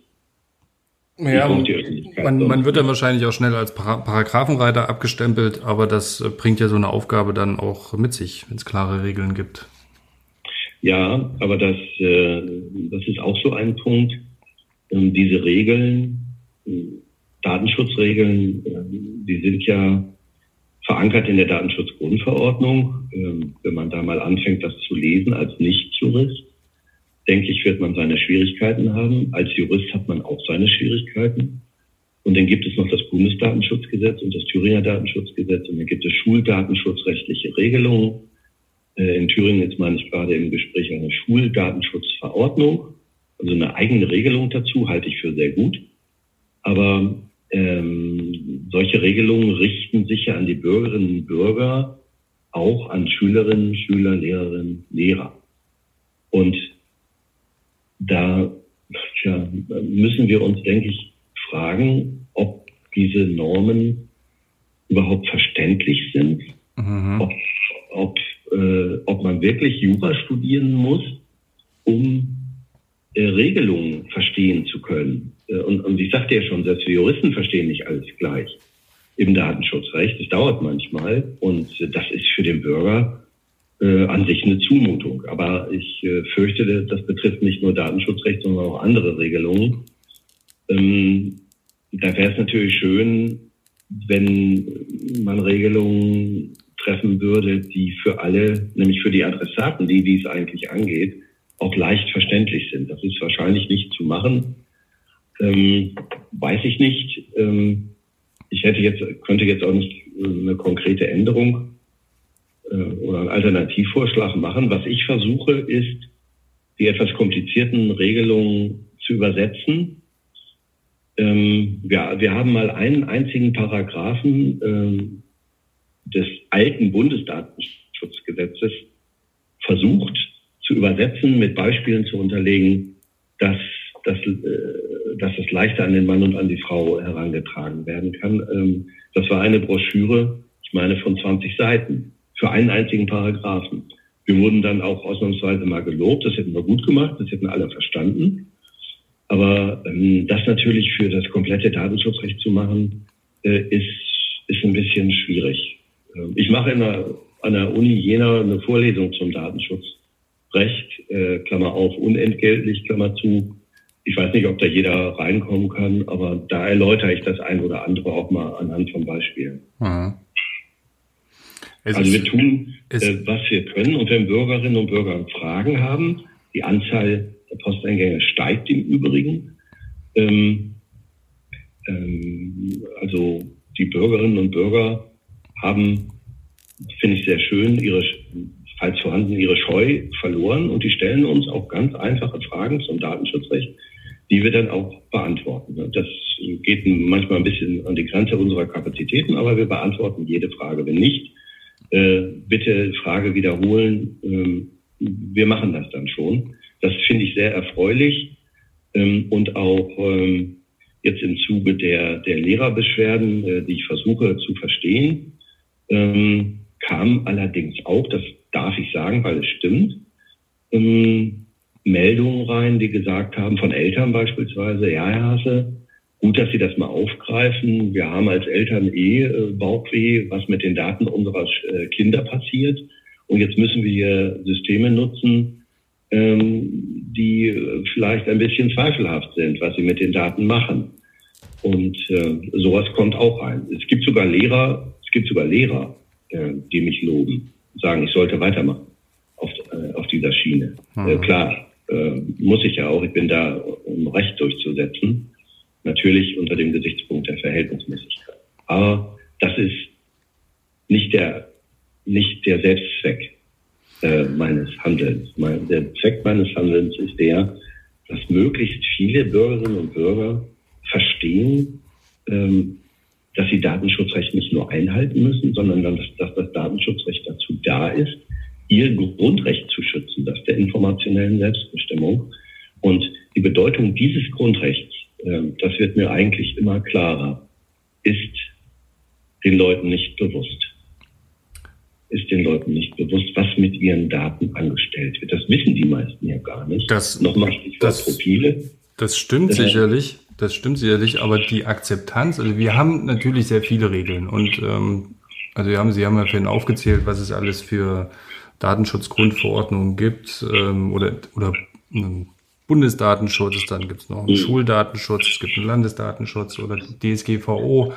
Ja, man, man, wird dann wahrscheinlich auch schnell als Paragraphenreiter abgestempelt, aber das bringt ja so eine Aufgabe dann auch mit sich, wenn es klare Regeln gibt. Ja, aber das, äh, das ist auch so ein Punkt. Ähm, diese Regeln, äh, Datenschutzregeln, äh, die sind ja verankert in der Datenschutzgrundverordnung. Ähm, wenn man da mal anfängt, das zu lesen als Nichtjurist, denke ich, wird man seine Schwierigkeiten haben. Als Jurist hat man auch seine Schwierigkeiten. Und dann gibt es noch das Bundesdatenschutzgesetz und das Thüringer Datenschutzgesetz und dann gibt es schuldatenschutzrechtliche Regelungen. Äh, in Thüringen jetzt meine ich gerade im Gespräch eine Schuldatenschutzverordnung. Also eine eigene Regelung dazu halte ich für sehr gut. Aber ähm, solche Regelungen richten sich ja an die Bürgerinnen und Bürger, auch an Schülerinnen, Schüler, Lehrerinnen, Lehrer. Und da tja, müssen wir uns, denke ich, fragen, ob diese Normen überhaupt verständlich sind, mhm. ob, ob, äh, ob man wirklich Jura studieren muss, um äh, Regelungen verstehen zu können. Äh, und, und ich sagte ja schon, selbst wir Juristen verstehen nicht alles gleich im Datenschutzrecht. Das dauert manchmal und das ist für den Bürger äh, an sich eine Zumutung. Aber ich äh, fürchte, das betrifft nicht nur Datenschutzrecht, sondern auch andere Regelungen. Ähm, da wäre es natürlich schön, wenn man Regelungen treffen würde, die für alle, nämlich für die Adressaten, die dies eigentlich angeht, auch leicht verständlich sind. Das ist wahrscheinlich nicht zu machen. Ähm, weiß ich nicht. Ähm, ich hätte jetzt, könnte jetzt auch nicht äh, eine konkrete Änderung äh, oder einen Alternativvorschlag machen. Was ich versuche, ist, die etwas komplizierten Regelungen zu übersetzen. Ähm, wir, wir haben mal einen einzigen Paragraphen ähm, des alten Bundesdatenschutzgesetzes versucht zu übersetzen, mit Beispielen zu unterlegen, dass, dass, äh, dass es leichter an den Mann und an die Frau herangetragen werden kann. Ähm, das war eine Broschüre, ich meine von 20 Seiten, für einen einzigen Paragraphen. Wir wurden dann auch ausnahmsweise mal gelobt, das hätten wir gut gemacht, das hätten alle verstanden. Aber ähm, das natürlich für das komplette Datenschutzrecht zu machen, äh, ist, ist ein bisschen schwierig. Ähm, ich mache in der, an der Uni Jena eine Vorlesung zum Datenschutz. Recht, äh, Klammer auf, unentgeltlich, Klammer zu. Ich weiß nicht, ob da jeder reinkommen kann, aber da erläutere ich das ein oder andere auch mal anhand von Beispielen. Mhm. Also wir tun, äh, was wir können und wenn Bürgerinnen und Bürger Fragen haben, die Anzahl der Posteingänge steigt im Übrigen. Ähm, ähm, also die Bürgerinnen und Bürger haben, finde ich sehr schön, ihre falls vorhanden, ihre Scheu verloren und die stellen uns auch ganz einfache Fragen zum Datenschutzrecht, die wir dann auch beantworten. Das geht manchmal ein bisschen an die Grenze unserer Kapazitäten, aber wir beantworten jede Frage. Wenn nicht, äh, bitte Frage wiederholen. Ähm, wir machen das dann schon. Das finde ich sehr erfreulich ähm, und auch ähm, jetzt im Zuge der, der Lehrerbeschwerden, äh, die ich versuche zu verstehen, kam allerdings auch, das darf ich sagen, weil es stimmt, ähm, Meldungen rein, die gesagt haben, von Eltern beispielsweise, ja, Herr Hasse, gut, dass Sie das mal aufgreifen. Wir haben als Eltern eh äh, Bauchweh, was mit den Daten unserer äh, Kinder passiert. Und jetzt müssen wir Systeme nutzen, ähm, die äh, vielleicht ein bisschen zweifelhaft sind, was sie mit den Daten machen. Und äh, sowas kommt auch rein. Es gibt sogar Lehrer, es gibt sogar Lehrer, äh, die mich loben sagen, ich sollte weitermachen auf, äh, auf dieser Schiene. Äh, klar, äh, muss ich ja auch, ich bin da, um Recht durchzusetzen. Natürlich unter dem Gesichtspunkt der Verhältnismäßigkeit. Aber das ist nicht der, nicht der Selbstzweck äh, meines Handelns. Mein, der Zweck meines Handelns ist der, dass möglichst viele Bürgerinnen und Bürger verstehen, ähm, dass sie Datenschutzrecht nicht nur einhalten müssen, sondern dass, dass das Datenschutzrecht dazu da ist, ihr Grundrecht zu schützen, das der informationellen Selbstbestimmung. Und die Bedeutung dieses Grundrechts, äh, das wird mir eigentlich immer klarer, ist den Leuten nicht bewusst. Ist den Leuten nicht bewusst, was mit ihren Daten angestellt wird. Das wissen die meisten ja gar nicht. Das, Nochmal Stichwort das, Profile. Das stimmt das sicherlich. Das stimmt sicherlich, aber die Akzeptanz, also wir haben natürlich sehr viele Regeln und ähm, also wir haben, Sie haben ja vorhin aufgezählt, was es alles für Datenschutzgrundverordnungen gibt ähm, oder, oder ähm, Bundesdatenschutz, dann gibt es noch einen mhm. Schuldatenschutz, es gibt einen Landesdatenschutz oder die DSGVO,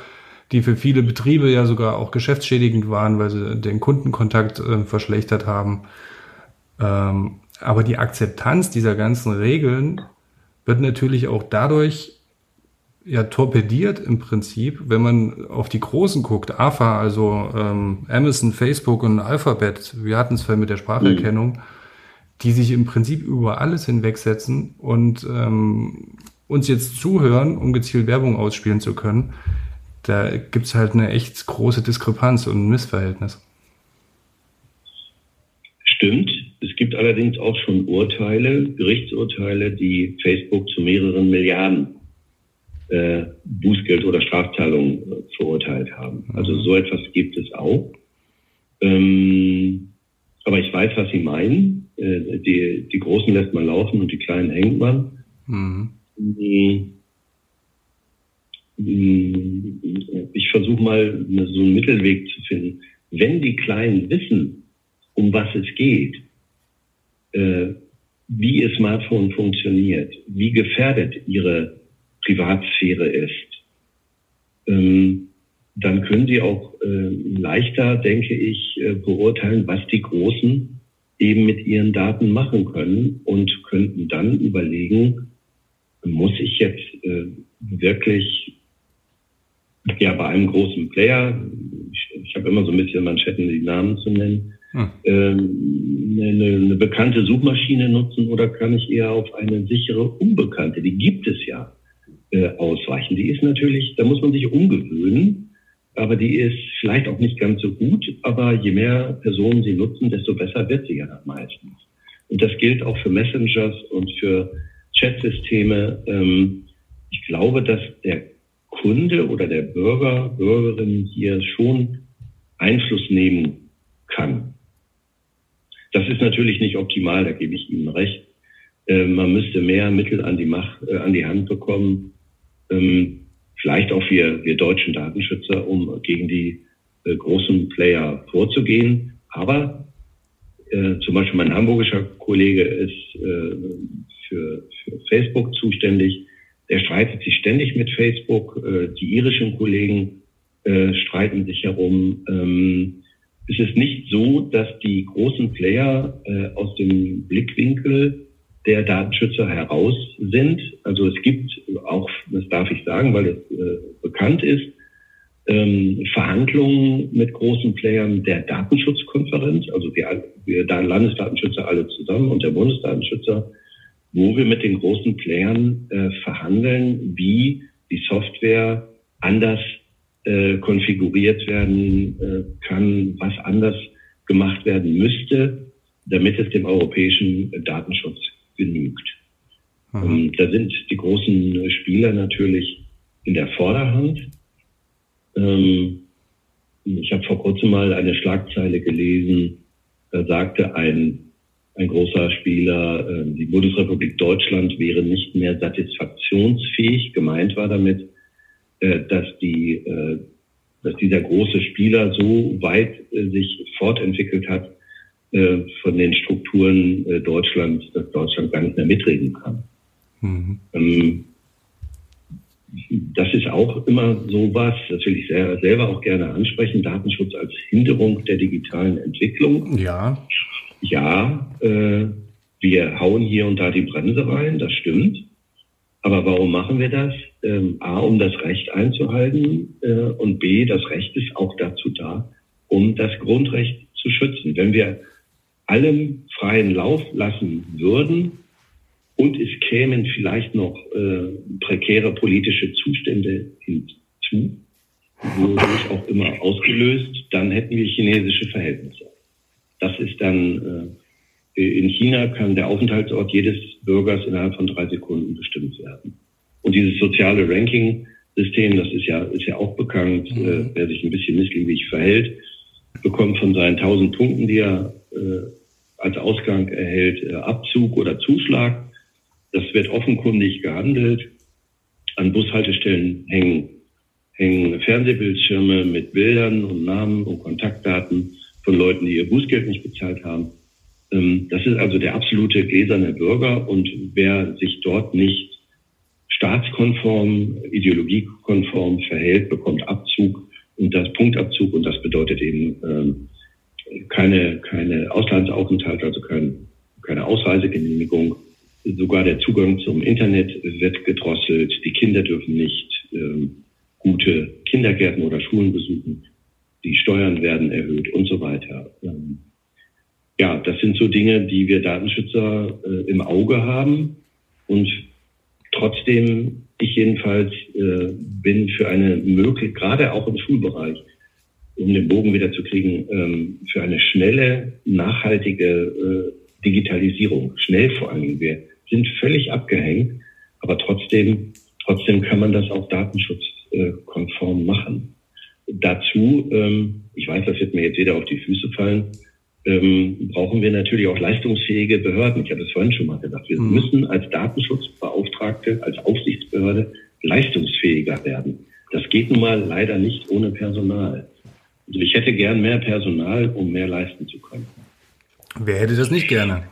die für viele Betriebe ja sogar auch geschäftsschädigend waren, weil sie den Kundenkontakt äh, verschlechtert haben. Ähm, aber die Akzeptanz dieser ganzen Regeln wird natürlich auch dadurch ja torpediert im Prinzip, wenn man auf die Großen guckt, AFA, also ähm, Amazon, Facebook und Alphabet, wir hatten es vorhin mit der Spracherkennung, mhm. die sich im Prinzip über alles hinwegsetzen und ähm, uns jetzt zuhören, um gezielt Werbung ausspielen zu können, da gibt es halt eine echt große Diskrepanz und ein Missverhältnis. Stimmt. Gibt allerdings auch schon Urteile, Gerichtsurteile, die Facebook zu mehreren Milliarden äh, Bußgeld oder Strafzahlungen äh, verurteilt haben. Also so etwas gibt es auch. Ähm, aber ich weiß, was Sie meinen. Äh, die, die Großen lässt man laufen und die Kleinen hängt man. Mhm. Ich versuche mal so einen Mittelweg zu finden. Wenn die Kleinen wissen, um was es geht, äh, wie ihr Smartphone funktioniert, wie gefährdet ihre Privatsphäre ist, ähm, dann können sie auch äh, leichter, denke ich, äh, beurteilen, was die Großen eben mit ihren Daten machen können und könnten dann überlegen, muss ich jetzt äh, wirklich ja bei einem großen Player, ich, ich habe immer so ein bisschen Manschetten, die Namen zu nennen, hm. ähm, eine, eine bekannte Suchmaschine nutzen oder kann ich eher auf eine sichere Unbekannte, die gibt es ja, äh, ausweichen. Die ist natürlich, da muss man sich umgewöhnen, aber die ist vielleicht auch nicht ganz so gut, aber je mehr Personen sie nutzen, desto besser wird sie ja meistens. Und das gilt auch für Messengers und für Chatsysteme. Ähm, ich glaube, dass der Kunde oder der Bürger, Bürgerin hier schon Einfluss nehmen kann. Das ist natürlich nicht optimal, da gebe ich Ihnen recht. Äh, man müsste mehr Mittel an die, Macht, äh, an die Hand bekommen, ähm, vielleicht auch wir, wir deutschen Datenschützer, um gegen die äh, großen Player vorzugehen. Aber äh, zum Beispiel mein hamburgischer Kollege ist für, für Facebook zuständig. Der streitet sich ständig mit Facebook. Die irischen Kollegen streiten sich herum. Ähm, es ist nicht so, dass die großen Player äh, aus dem Blickwinkel der Datenschützer heraus sind. Also es gibt auch, das darf ich sagen, weil es äh, bekannt ist, ähm, Verhandlungen mit großen Playern der Datenschutzkonferenz, also wir, wir Landesdatenschützer alle zusammen und der Bundesdatenschützer, wo wir mit den großen Playern äh, verhandeln, wie die Software anders äh, konfiguriert werden äh, kann, was anders gemacht werden müsste, damit es dem europäischen Datenschutz genügt. Mhm. da sind die großen Spieler natürlich in der Vorderhand. Ähm, ich habe vor kurzem mal eine Schlagzeile gelesen, da sagte ein, ein großer Spieler, äh, die Bundesrepublik Deutschland wäre nicht mehr satisfaktionsfähig. Gemeint war damit, dass die äh, dass dieser große Spieler so weit äh, sich fortentwickelt hat, äh, von den Strukturen äh, Deutschlands, dass Deutschland gar nicht mehr mitreden kann. Mhm. Ähm, das ist auch immer so was, das will ich selber auch gerne ansprechen, Datenschutz als Hinderung der digitalen Entwicklung. Ja. Ja, äh, wir hauen hier und da die Bremse rein, das stimmt. Aber warum machen wir das? Ähm, A, um das Recht einzuhalten äh, und B, das Recht ist auch dazu da, um das Grundrecht zu schützen. Wenn wir allem freien Lauf lassen würden und es kämen vielleicht noch äh, prekäre politische Zustände hinzu, wodurch auch immer ausgelöst, dann hätten wir chinesische Verhältnisse. Das ist dann, äh, in China kann der Aufenthaltsort jedes Bürgers innerhalb von drei Sekunden bestimmt werden. Und dieses soziale Ranking-System, das ist ja, ist ja auch bekannt, mhm. äh, wer sich ein bisschen missliebig verhält, bekommt von seinen 1000 Punkten, die er äh, als Ausgang erhält, äh, Abzug oder Zuschlag. Das wird offenkundig gehandelt. An Bushaltestellen hängen, hängen Fernsehbildschirme mit Bildern und Namen und Kontaktdaten von Leuten, die ihr Bußgeld nicht bezahlt haben. Ähm, das ist also der absolute gläserne Bürger und wer sich dort nicht staatskonform, ideologiekonform verhält, bekommt Abzug und das Punktabzug und das bedeutet eben ähm, keine, keine Auslandsaufenthalt, also kein, keine Ausreisegenehmigung. Sogar der Zugang zum Internet wird gedrosselt. Die Kinder dürfen nicht ähm, gute Kindergärten oder Schulen besuchen. Die Steuern werden erhöht und so weiter. Ähm, ja, das sind so Dinge, die wir Datenschützer äh, im Auge haben. Und trotzdem, ich jedenfalls äh, bin für eine mögliche, gerade auch im Schulbereich, um den Bogen wieder zu kriegen, ähm, für eine schnelle, nachhaltige äh, Digitalisierung. Schnell vor allem. Wir sind völlig abgehängt, aber trotzdem, trotzdem kann man das auch datenschutzkonform machen. Dazu, ähm, ich weiß, das wird mir jetzt wieder auf die Füße fallen, ähm, brauchen wir natürlich auch leistungsfähige Behörden. Ich habe es vorhin schon mal gesagt. Wir mhm. müssen als Datenschutzbeauftragte, als Aufsichtsbehörde leistungsfähiger werden. Das geht nun mal leider nicht ohne Personal. Also ich hätte gern mehr Personal, um mehr leisten zu können. Wer hätte das nicht gerne?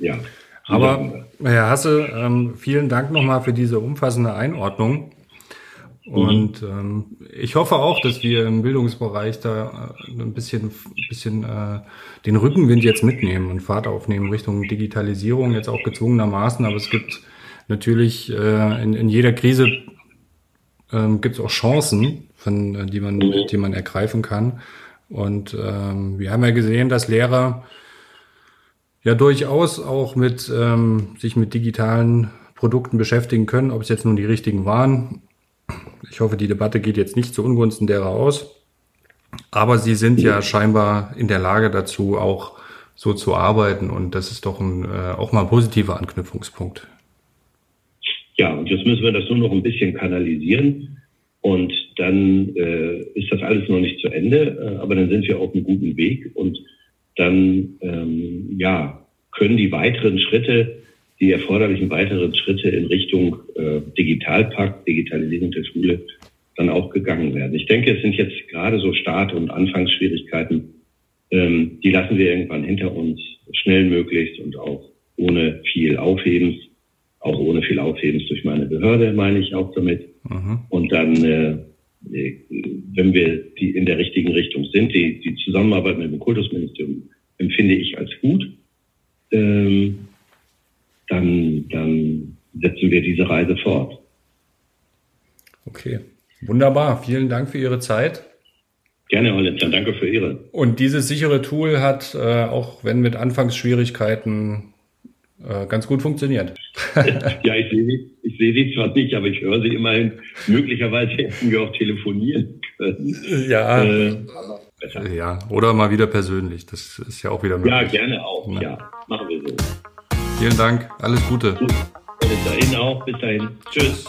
Ja. Aber Herr Hasse, ähm, vielen Dank nochmal für diese umfassende Einordnung. Und mhm. ähm, ich hoffe auch, dass wir im Bildungsbereich da äh, ein bisschen, bisschen äh, den Rückenwind jetzt mitnehmen und Fahrt aufnehmen Richtung Digitalisierung, jetzt auch gezwungenermaßen. Aber es gibt natürlich äh, in, in jeder Krise ähm, gibt es auch Chancen, von, äh, die, man, mhm. die man ergreifen kann. Und ähm, wir haben ja gesehen, dass Lehrer ja durchaus auch mit ähm, sich mit digitalen Produkten beschäftigen können, ob es jetzt nun die richtigen waren ich hoffe, die Debatte geht jetzt nicht zu Ungunsten derer aus. Aber sie sind ja scheinbar in der Lage dazu, auch so zu arbeiten. Und das ist doch ein, äh, auch mal ein positiver Anknüpfungspunkt. Ja, und jetzt müssen wir das nur noch ein bisschen kanalisieren. Und dann äh, ist das alles noch nicht zu Ende, äh, aber dann sind wir auf einem guten Weg. Und dann ähm, ja, können die weiteren Schritte die erforderlichen weiteren Schritte in Richtung äh, Digitalpakt, Digitalisierung der Schule dann auch gegangen werden. Ich denke, es sind jetzt gerade so Start- und Anfangsschwierigkeiten, ähm, die lassen wir irgendwann hinter uns, schnell möglichst und auch ohne viel Aufhebens, auch ohne viel Aufhebens durch meine Behörde, meine ich auch damit. Mhm. Und dann, äh, wenn wir die in der richtigen Richtung sind, die, die Zusammenarbeit mit dem Kultusministerium empfinde ich als gut. Ähm, dann, dann setzen wir diese Reise fort. Okay, wunderbar. Vielen Dank für Ihre Zeit. Gerne, Hollister. Danke für Ihre. Und dieses sichere Tool hat, äh, auch wenn mit Anfangsschwierigkeiten, äh, ganz gut funktioniert. *laughs* ja, ich sehe sie, ich sehe sie zwar nicht, aber ich höre sie immerhin. Möglicherweise hätten wir auch telefonieren können. Ja. Äh, ja, oder mal wieder persönlich. Das ist ja auch wieder möglich. Ja, gerne auch. Ja, ja machen wir so. Vielen Dank. Alles Gute. Gut. Bis dahin auch. Bis dahin. Tschüss.